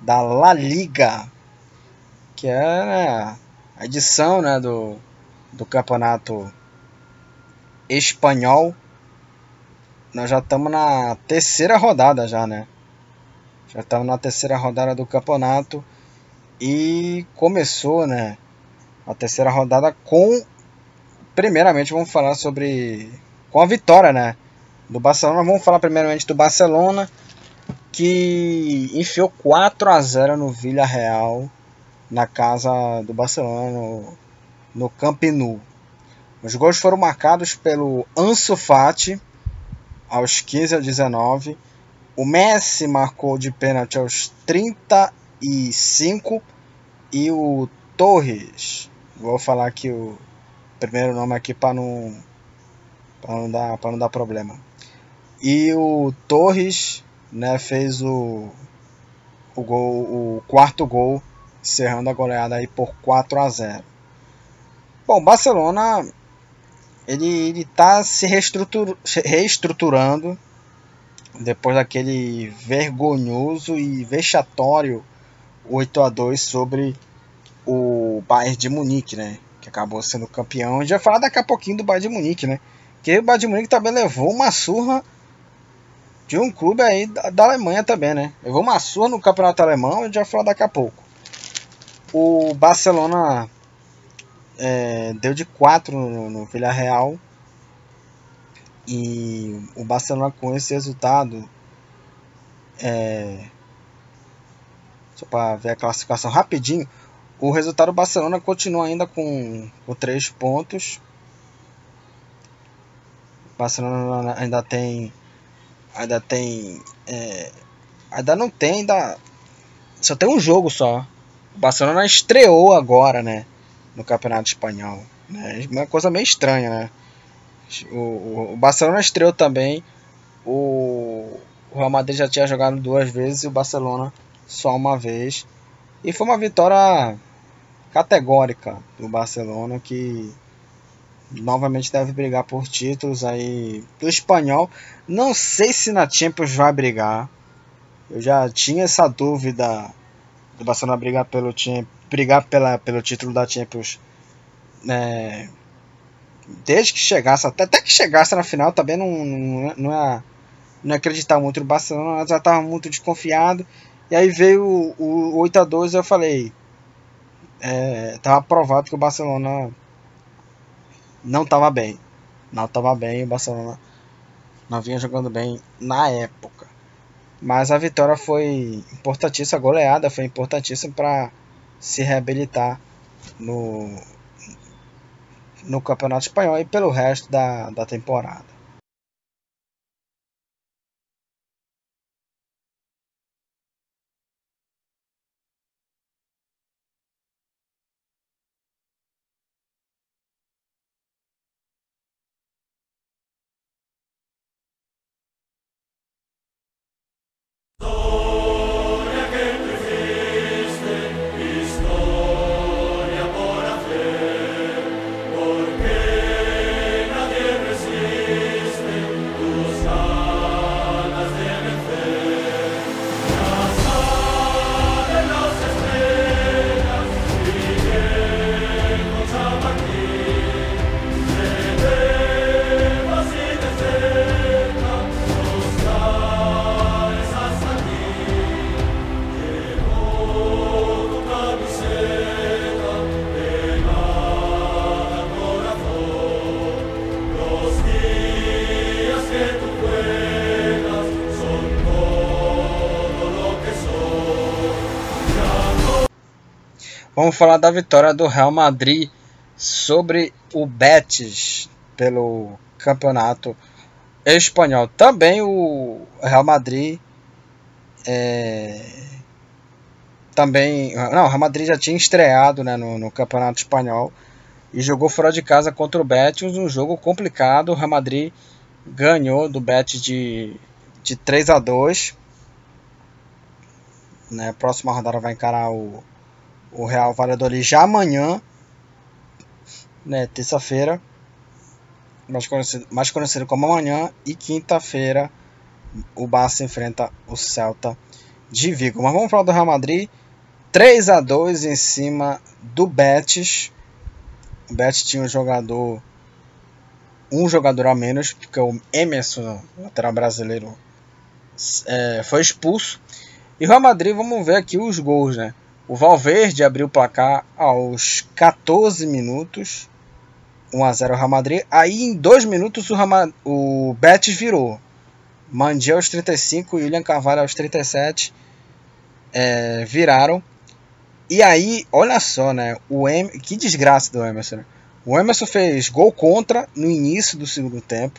da La Liga, que é né, a edição né, do, do Campeonato Espanhol. Nós já estamos na terceira rodada já, né? Já estamos na terceira rodada do campeonato e começou, né? A terceira rodada com primeiramente vamos falar sobre com a vitória, né, do Barcelona. Vamos falar primeiramente do Barcelona que enfiou 4 a 0 no Villarreal na casa do Barcelona no, no Camp Nou. Os gols foram marcados pelo Ansu Fati aos 15 a 19. O Messi marcou de pênalti aos 35 e o Torres, vou falar aqui o primeiro nome aqui para não para não dar para não dar problema. E o Torres, né, fez o o gol, o quarto gol, encerrando a goleada aí por 4 a 0. Bom, Barcelona ele tá se reestrutur, reestruturando depois daquele vergonhoso e vexatório 8 a 2 sobre o Bayern de Munique, né? que acabou sendo campeão. A gente vai falar daqui a pouquinho do Bayern de Munique, né? Que o Bayern de Munique também levou uma surra de um clube aí da, da Alemanha também, né? Levou uma surra no campeonato alemão, a gente vai falar daqui a pouco. O Barcelona é, deu de 4 no, no Villarreal. E o Barcelona com esse resultado. É, só para ver a classificação rapidinho. O resultado do Barcelona continua ainda com, com 3 pontos. O Barcelona ainda tem. Ainda tem. É, ainda não tem. Ainda, só tem um jogo só. O Barcelona estreou agora, né? No Campeonato Espanhol. Né? Uma coisa meio estranha, né? O, o, Barcelona estreou também. O, o Real Madrid já tinha jogado duas vezes e o Barcelona só uma vez. E foi uma vitória categórica do Barcelona que novamente deve brigar por títulos aí do espanhol. Não sei se na Champions vai brigar. Eu já tinha essa dúvida do Barcelona brigar pelo brigar pela, pelo título da Champions. É, desde que chegasse, até, até que chegasse na final também não, não, não, ia, não acreditar muito no Barcelona, já estava muito desconfiado. E aí veio o, o 8 a 2 eu falei, é, provado que o Barcelona não estava bem. Não estava bem, o Barcelona não vinha jogando bem na época. Mas a vitória foi importantíssima, a goleada foi importantíssima para se reabilitar no, no Campeonato Espanhol e pelo resto da, da temporada. Vamos falar da vitória do Real Madrid sobre o Betis pelo campeonato espanhol. Também o Real Madrid é, também não, o Real Madrid já tinha estreado né, no, no, campeonato espanhol e jogou fora de casa contra o Betis, um jogo complicado. O Real Madrid ganhou do Betis de, de 3 a 2 Né? Próxima rodada vai encarar o, o Real Valladolid já amanhã, né? terça-feira, mais conhecido, mais conhecido como amanhã, e quinta-feira o Barça enfrenta o Celta de Vigo. Mas vamos falar do Real Madrid. 3 a 2 em cima do Betis. O Betis tinha um jogador um jogador a menos, porque o Emerson, lateral brasileiro, é, foi expulso. E o Real Madrid, vamos ver aqui os gols, né? O Valverde abriu o placar aos 14 minutos, 1 a 0 Real Madrid. Aí em 2 minutos o, Real, o Betis virou. Mandi aos 35 e William Carvalho aos 37 é, viraram. E aí, olha só, né? O em... Que desgraça do Emerson. O Emerson fez gol contra no início do segundo tempo,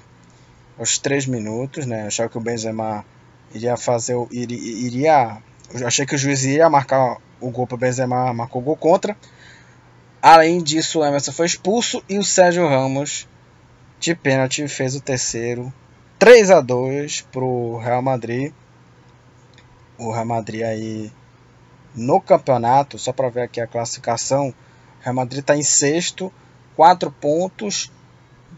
aos 3 minutos, né? Achava que o Benzema iria fazer o. iria. achei que o juiz iria marcar o gol para o Benzema, marcou gol contra. Além disso, o Emerson foi expulso e o Sérgio Ramos, de pênalti, fez o terceiro. 3 a 2 para o Real Madrid. O Real Madrid aí no campeonato, só para ver aqui a classificação, o Real Madrid está em sexto 4 pontos,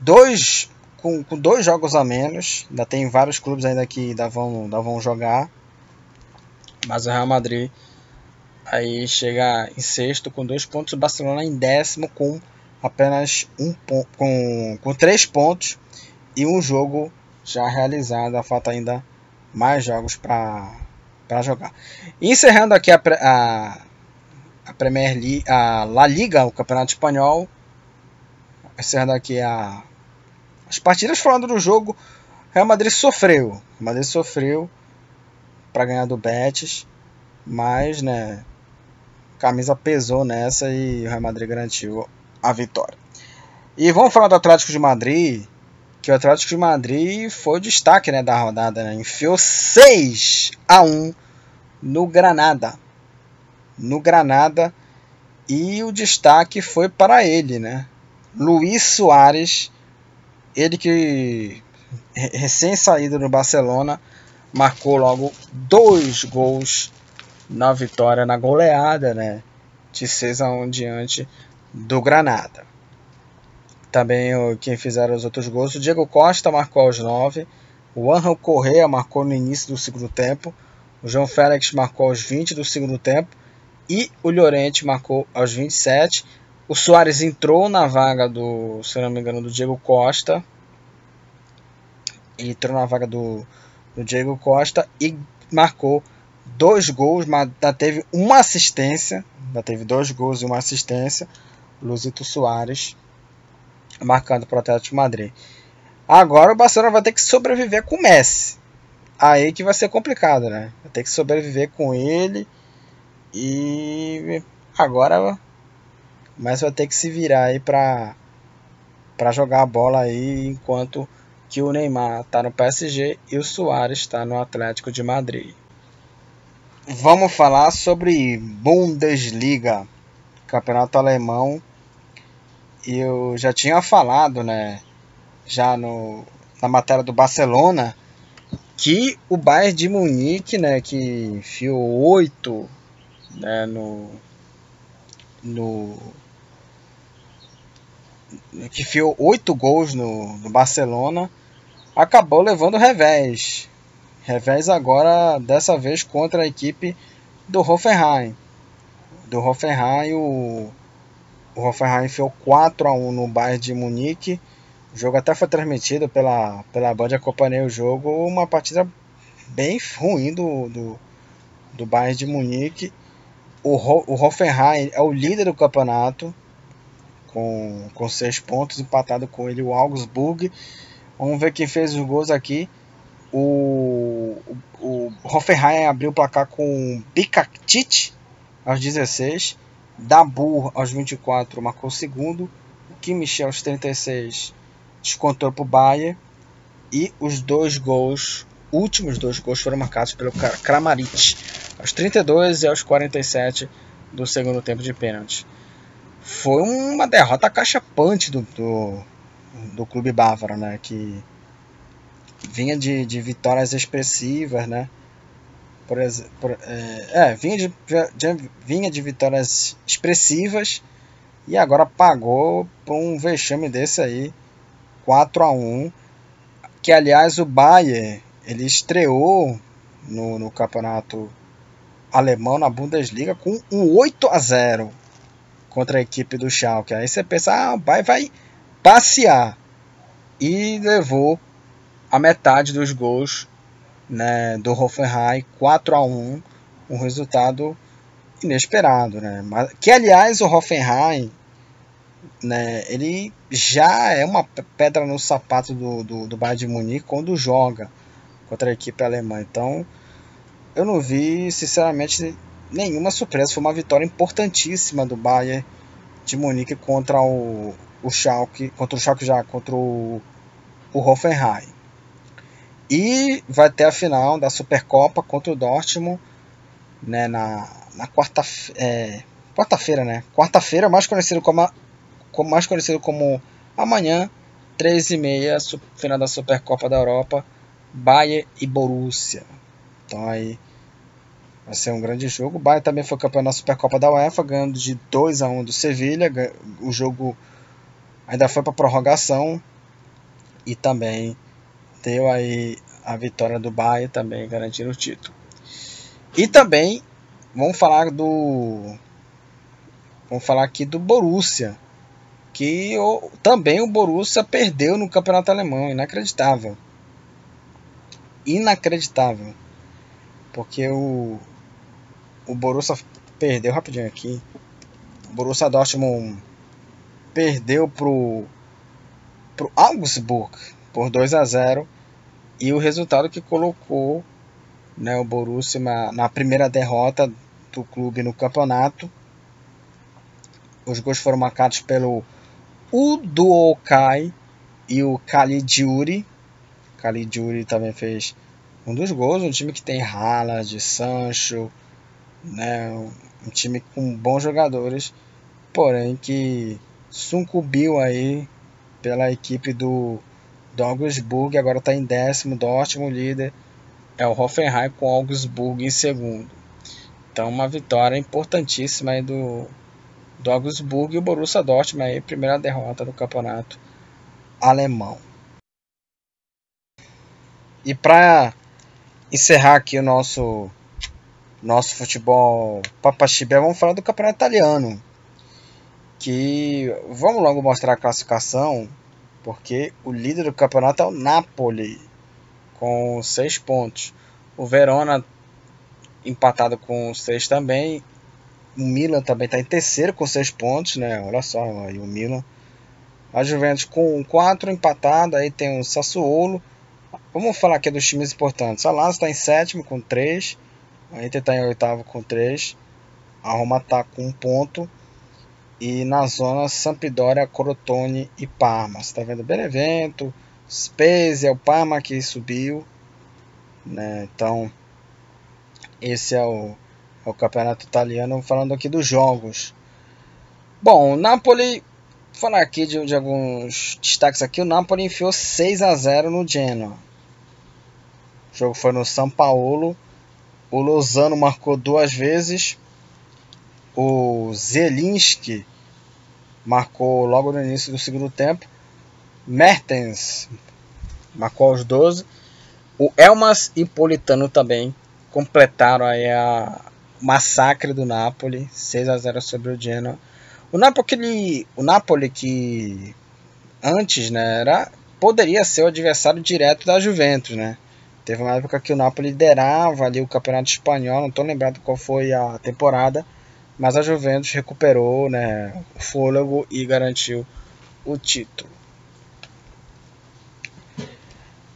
dois, com, com dois jogos a menos. Ainda tem vários clubes ainda que ainda vão, ainda vão jogar. Mas o Real Madrid aí chega em sexto com dois pontos. O Barcelona em décimo com apenas um ponto, com, com três pontos e um jogo já realizado. Falta ainda mais jogos para jogar. encerrando aqui a, a, a Premier League, a La Liga, o Campeonato Espanhol encerrando aqui a, as partidas falando do jogo. Real Madrid sofreu. Real Madrid sofreu para ganhar do Betis, mas né, camisa pesou nessa e o Real Madrid garantiu a vitória. E vamos falar do Atlético de Madrid, que o Atlético de Madrid foi o destaque né, da rodada, né? enfiou 6 a 1 no Granada. No Granada e o destaque foi para ele, né? Luiz Soares, ele que recém saído do Barcelona, marcou logo dois gols na vitória, na goleada, né? De 6 a 1 diante do Granada. Também quem fizeram os outros gols, o Diego Costa marcou aos 9, o Angel Correa marcou no início do segundo tempo, o João Félix marcou aos 20 do segundo tempo e o Llorente marcou aos 27 o Soares entrou na vaga do, se não me engano, do Diego Costa. Entrou na vaga do, do Diego Costa e marcou dois gols, mas ainda teve uma assistência. Ainda teve dois gols e uma assistência. Luzito Soares marcando para o Atlético Madrid. Agora o Barcelona vai ter que sobreviver com o Messi. Aí que vai ser complicado, né? Vai ter que sobreviver com ele. E agora mas vai ter que se virar aí para para jogar a bola aí enquanto que o Neymar está no PSG e o Soares está no Atlético de Madrid. Vamos falar sobre Bundesliga, campeonato alemão. Eu já tinha falado, né, já no na matéria do Barcelona, que o Bayern de Munique, né, que enfiou oito né, no, no que fez oito gols no, no Barcelona, acabou levando revés. Revés agora, dessa vez contra a equipe do Hoffenheim. Do Hoffenheim, o, o Hoffenheim enfiou 4 a 1 no Bayern de Munique. O jogo até foi transmitido pela, pela Band, acompanhei o jogo. Uma partida bem ruim do, do, do Bayern de Munique. O, o Hoffenheim é o líder do campeonato com, com seis pontos, empatado com ele o Augsburg. Vamos ver quem fez os gols aqui. O, o, o Hoffenheim abriu o placar com Pikatic aos 16. Dabur aos 24 marcou o segundo. O Kimmich aos 36 descontou para o Bayern. E os dois gols, últimos dois gols foram marcados pelo Kramaric aos 32 e aos 47 do segundo tempo de pênalti foi uma derrota cachapante do, do, do clube bávaro, né? Que vinha de, de vitórias expressivas, né? por exemplo, é, é, vinha, de, de, vinha de vitórias expressivas e agora pagou por um vexame desse aí, 4 a 1 que aliás o Bayern ele estreou no, no campeonato alemão na Bundesliga com um 8 a 0 contra a equipe do Schalke. Aí você pensa, ah, o Bayern vai passear e levou a metade dos gols né, do Hoffenheim 4 a 1 um resultado inesperado, né? Mas, que aliás o Hoffenheim, né, ele já é uma pedra no sapato do, do, do Bayern de Munique quando joga contra a equipe alemã. Então eu não vi, sinceramente, nenhuma surpresa. Foi uma vitória importantíssima do Bayern de Munique contra o, o Schalke, contra o Schalke já, contra o, o Hoffenheim. E vai ter a final da Supercopa contra o Dortmund né, na, na quarta, é, quarta-feira, né? Quarta-feira, mais conhecido como, mais conhecido como amanhã, 13h30, final da Supercopa da Europa, Bayern e Borussia. Então aí vai ser um grande jogo. O Bayern também foi campeão da Supercopa da UEFA, ganhando de 2 a 1 do Sevilha. O jogo ainda foi para prorrogação e também deu aí a vitória do Bayern também garantindo o título. E também vamos falar do vamos falar aqui do Borussia, que o, também o Borussia perdeu no campeonato alemão, inacreditável. Inacreditável. Porque o o Borussia perdeu rapidinho aqui. O Borussia Dortmund perdeu pro pro Augsburg por 2 a 0 e o resultado que colocou né, o Borussia na, na primeira derrota do clube no campeonato. Os gols foram marcados pelo Uduokai e o Caligiuri. Caligiuri também fez um dos gols. Um time que tem Haaland, Sancho, né, um time com bons jogadores, porém que sucumbiu aí pela equipe do, do Augsburg, agora está em décimo, Dortmund líder, é o Hoffenheim com Augsburg em segundo. Então uma vitória importantíssima aí do, do Augsburg e o Borussia Dortmund aí, primeira derrota do campeonato alemão. E para encerrar aqui o nosso nosso futebol papachibé, vamos falar do campeonato italiano que vamos logo mostrar a classificação, porque o líder do campeonato é o Napoli, com 6 pontos. O Verona empatado com 6 também. O Milan também está em terceiro com 6 pontos, né? Olha só aí o Milan. A Juventus com 4 empatado, aí tem o Sassuolo. Vamos falar aqui dos times importantes. A Lazio está em sétimo com 3. A Inter está em oitavo com 3. A Roma está com 1 ponto e na zona Sampdoria, Crotone e Parma. Você está vendo Benevento, Spezia, o Parma que subiu. Né? Então, esse é o, é o campeonato italiano. Falando aqui dos jogos. Bom, o Napoli, falar aqui de, de alguns destaques aqui. O Napoli enfiou 6 a 0 no Genoa. O jogo foi no São Paulo. O Lozano marcou duas vezes o Zelinski marcou logo no início do segundo tempo. Mertens marcou aos 12. O Elmas e Politano também completaram aí a massacre do Napoli, 6 a 0 sobre o Genoa. O Napoli, o Napoli que antes, né, era poderia ser o adversário direto da Juventus, né? Teve uma época que o Napoli liderava ali o Campeonato Espanhol, não estou lembrado qual foi a temporada, mas a Juventus recuperou né, o fôlego e garantiu o título.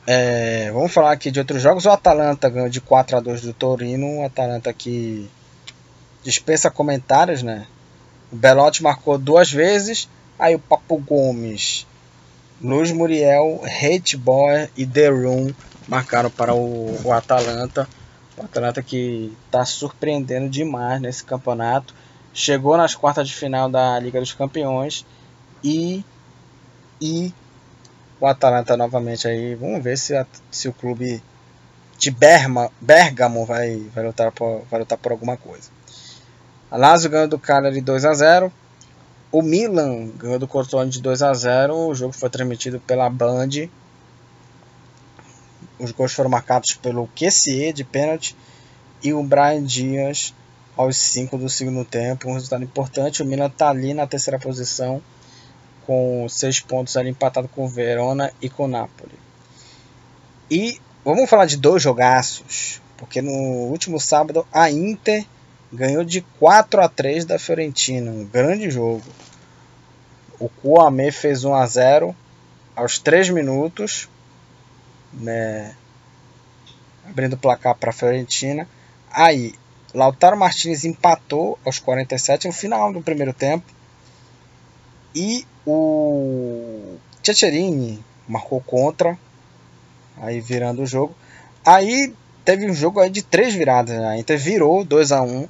É, vamos falar aqui de outros jogos. O Atalanta ganhou de 4 a 2 do Torino. O Atalanta que dispensa comentários, né? O Belotti marcou duas vezes. Aí o Papo Gomes, Luiz Muriel, Hate Boy e The Room marcaram para o, o Atalanta. O Atlanta que está surpreendendo demais nesse campeonato. Chegou nas quartas de final da Liga dos Campeões e, e o Atalanta novamente aí. Vamos ver se, a, se o clube de Berma, Bergamo vai, vai, lutar por, vai lutar por alguma coisa. A Lazio ganhou do Cagliari 2 a 0 O Milan ganhou do Crotone de 2 a 0 O jogo foi transmitido pela Band. Os gols foram marcados pelo QCE de pênalti e o Brian Dias aos 5 do segundo tempo. Um resultado importante. O Milan está ali na terceira posição com 6 pontos ali empatado com o Verona e com o Napoli. E vamos falar de dois jogaços, porque no último sábado a Inter ganhou de 4 a 3 da Fiorentina, um grande jogo. O Kouamé fez 1 a 0 aos 3 minutos, né, abrindo o placar para a Fiorentina. Aí, Lautaro Martinez empatou aos 47 no final do primeiro tempo. E o Cecherini marcou contra, aí virando o jogo. Aí teve um jogo aí de três viradas, né? Inter virou 2 a 1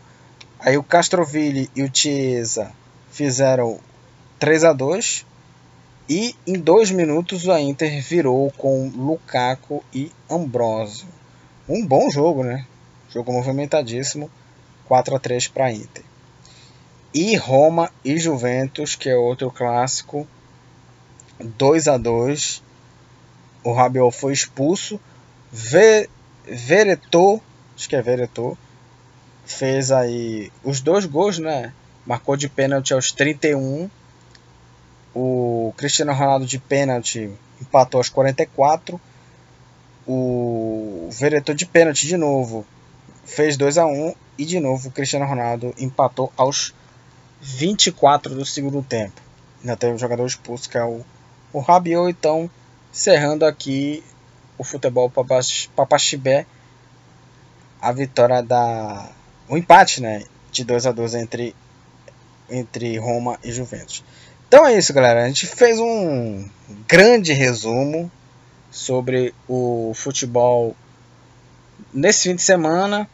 Aí o Castroville e o Chiesa fizeram 3 a 2 e em dois minutos a Inter virou com Lukaku e Ambrosio. Um bom jogo, né? Jogo movimentadíssimo, 4 a 3 para Inter. E Roma e Juventus, que é outro clássico, 2 a 2 O Rabiot foi expulso. Ve Veretou, acho que é Veretou, fez aí os dois gols, né? Marcou de pênalti aos 31. O Cristiano Ronaldo de pênalti empatou aos 44. O Veretou de pênalti de novo fez 2 a 1 e de novo o Cristiano Ronaldo empatou aos 24 do segundo tempo. Ainda tem um jogador expulso que é o, o Rabiot, então encerrando aqui o futebol papaxibé a vitória da o empate, né, de 2 a 2 entre entre Roma e Juventus. Então é isso, galera. A gente fez um grande resumo sobre o futebol nesse fim de semana.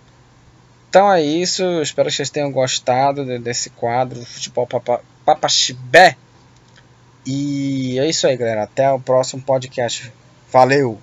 Então é isso. Espero que vocês tenham gostado desse quadro Futebol Papa. E é isso aí, galera. Até o próximo podcast. Valeu!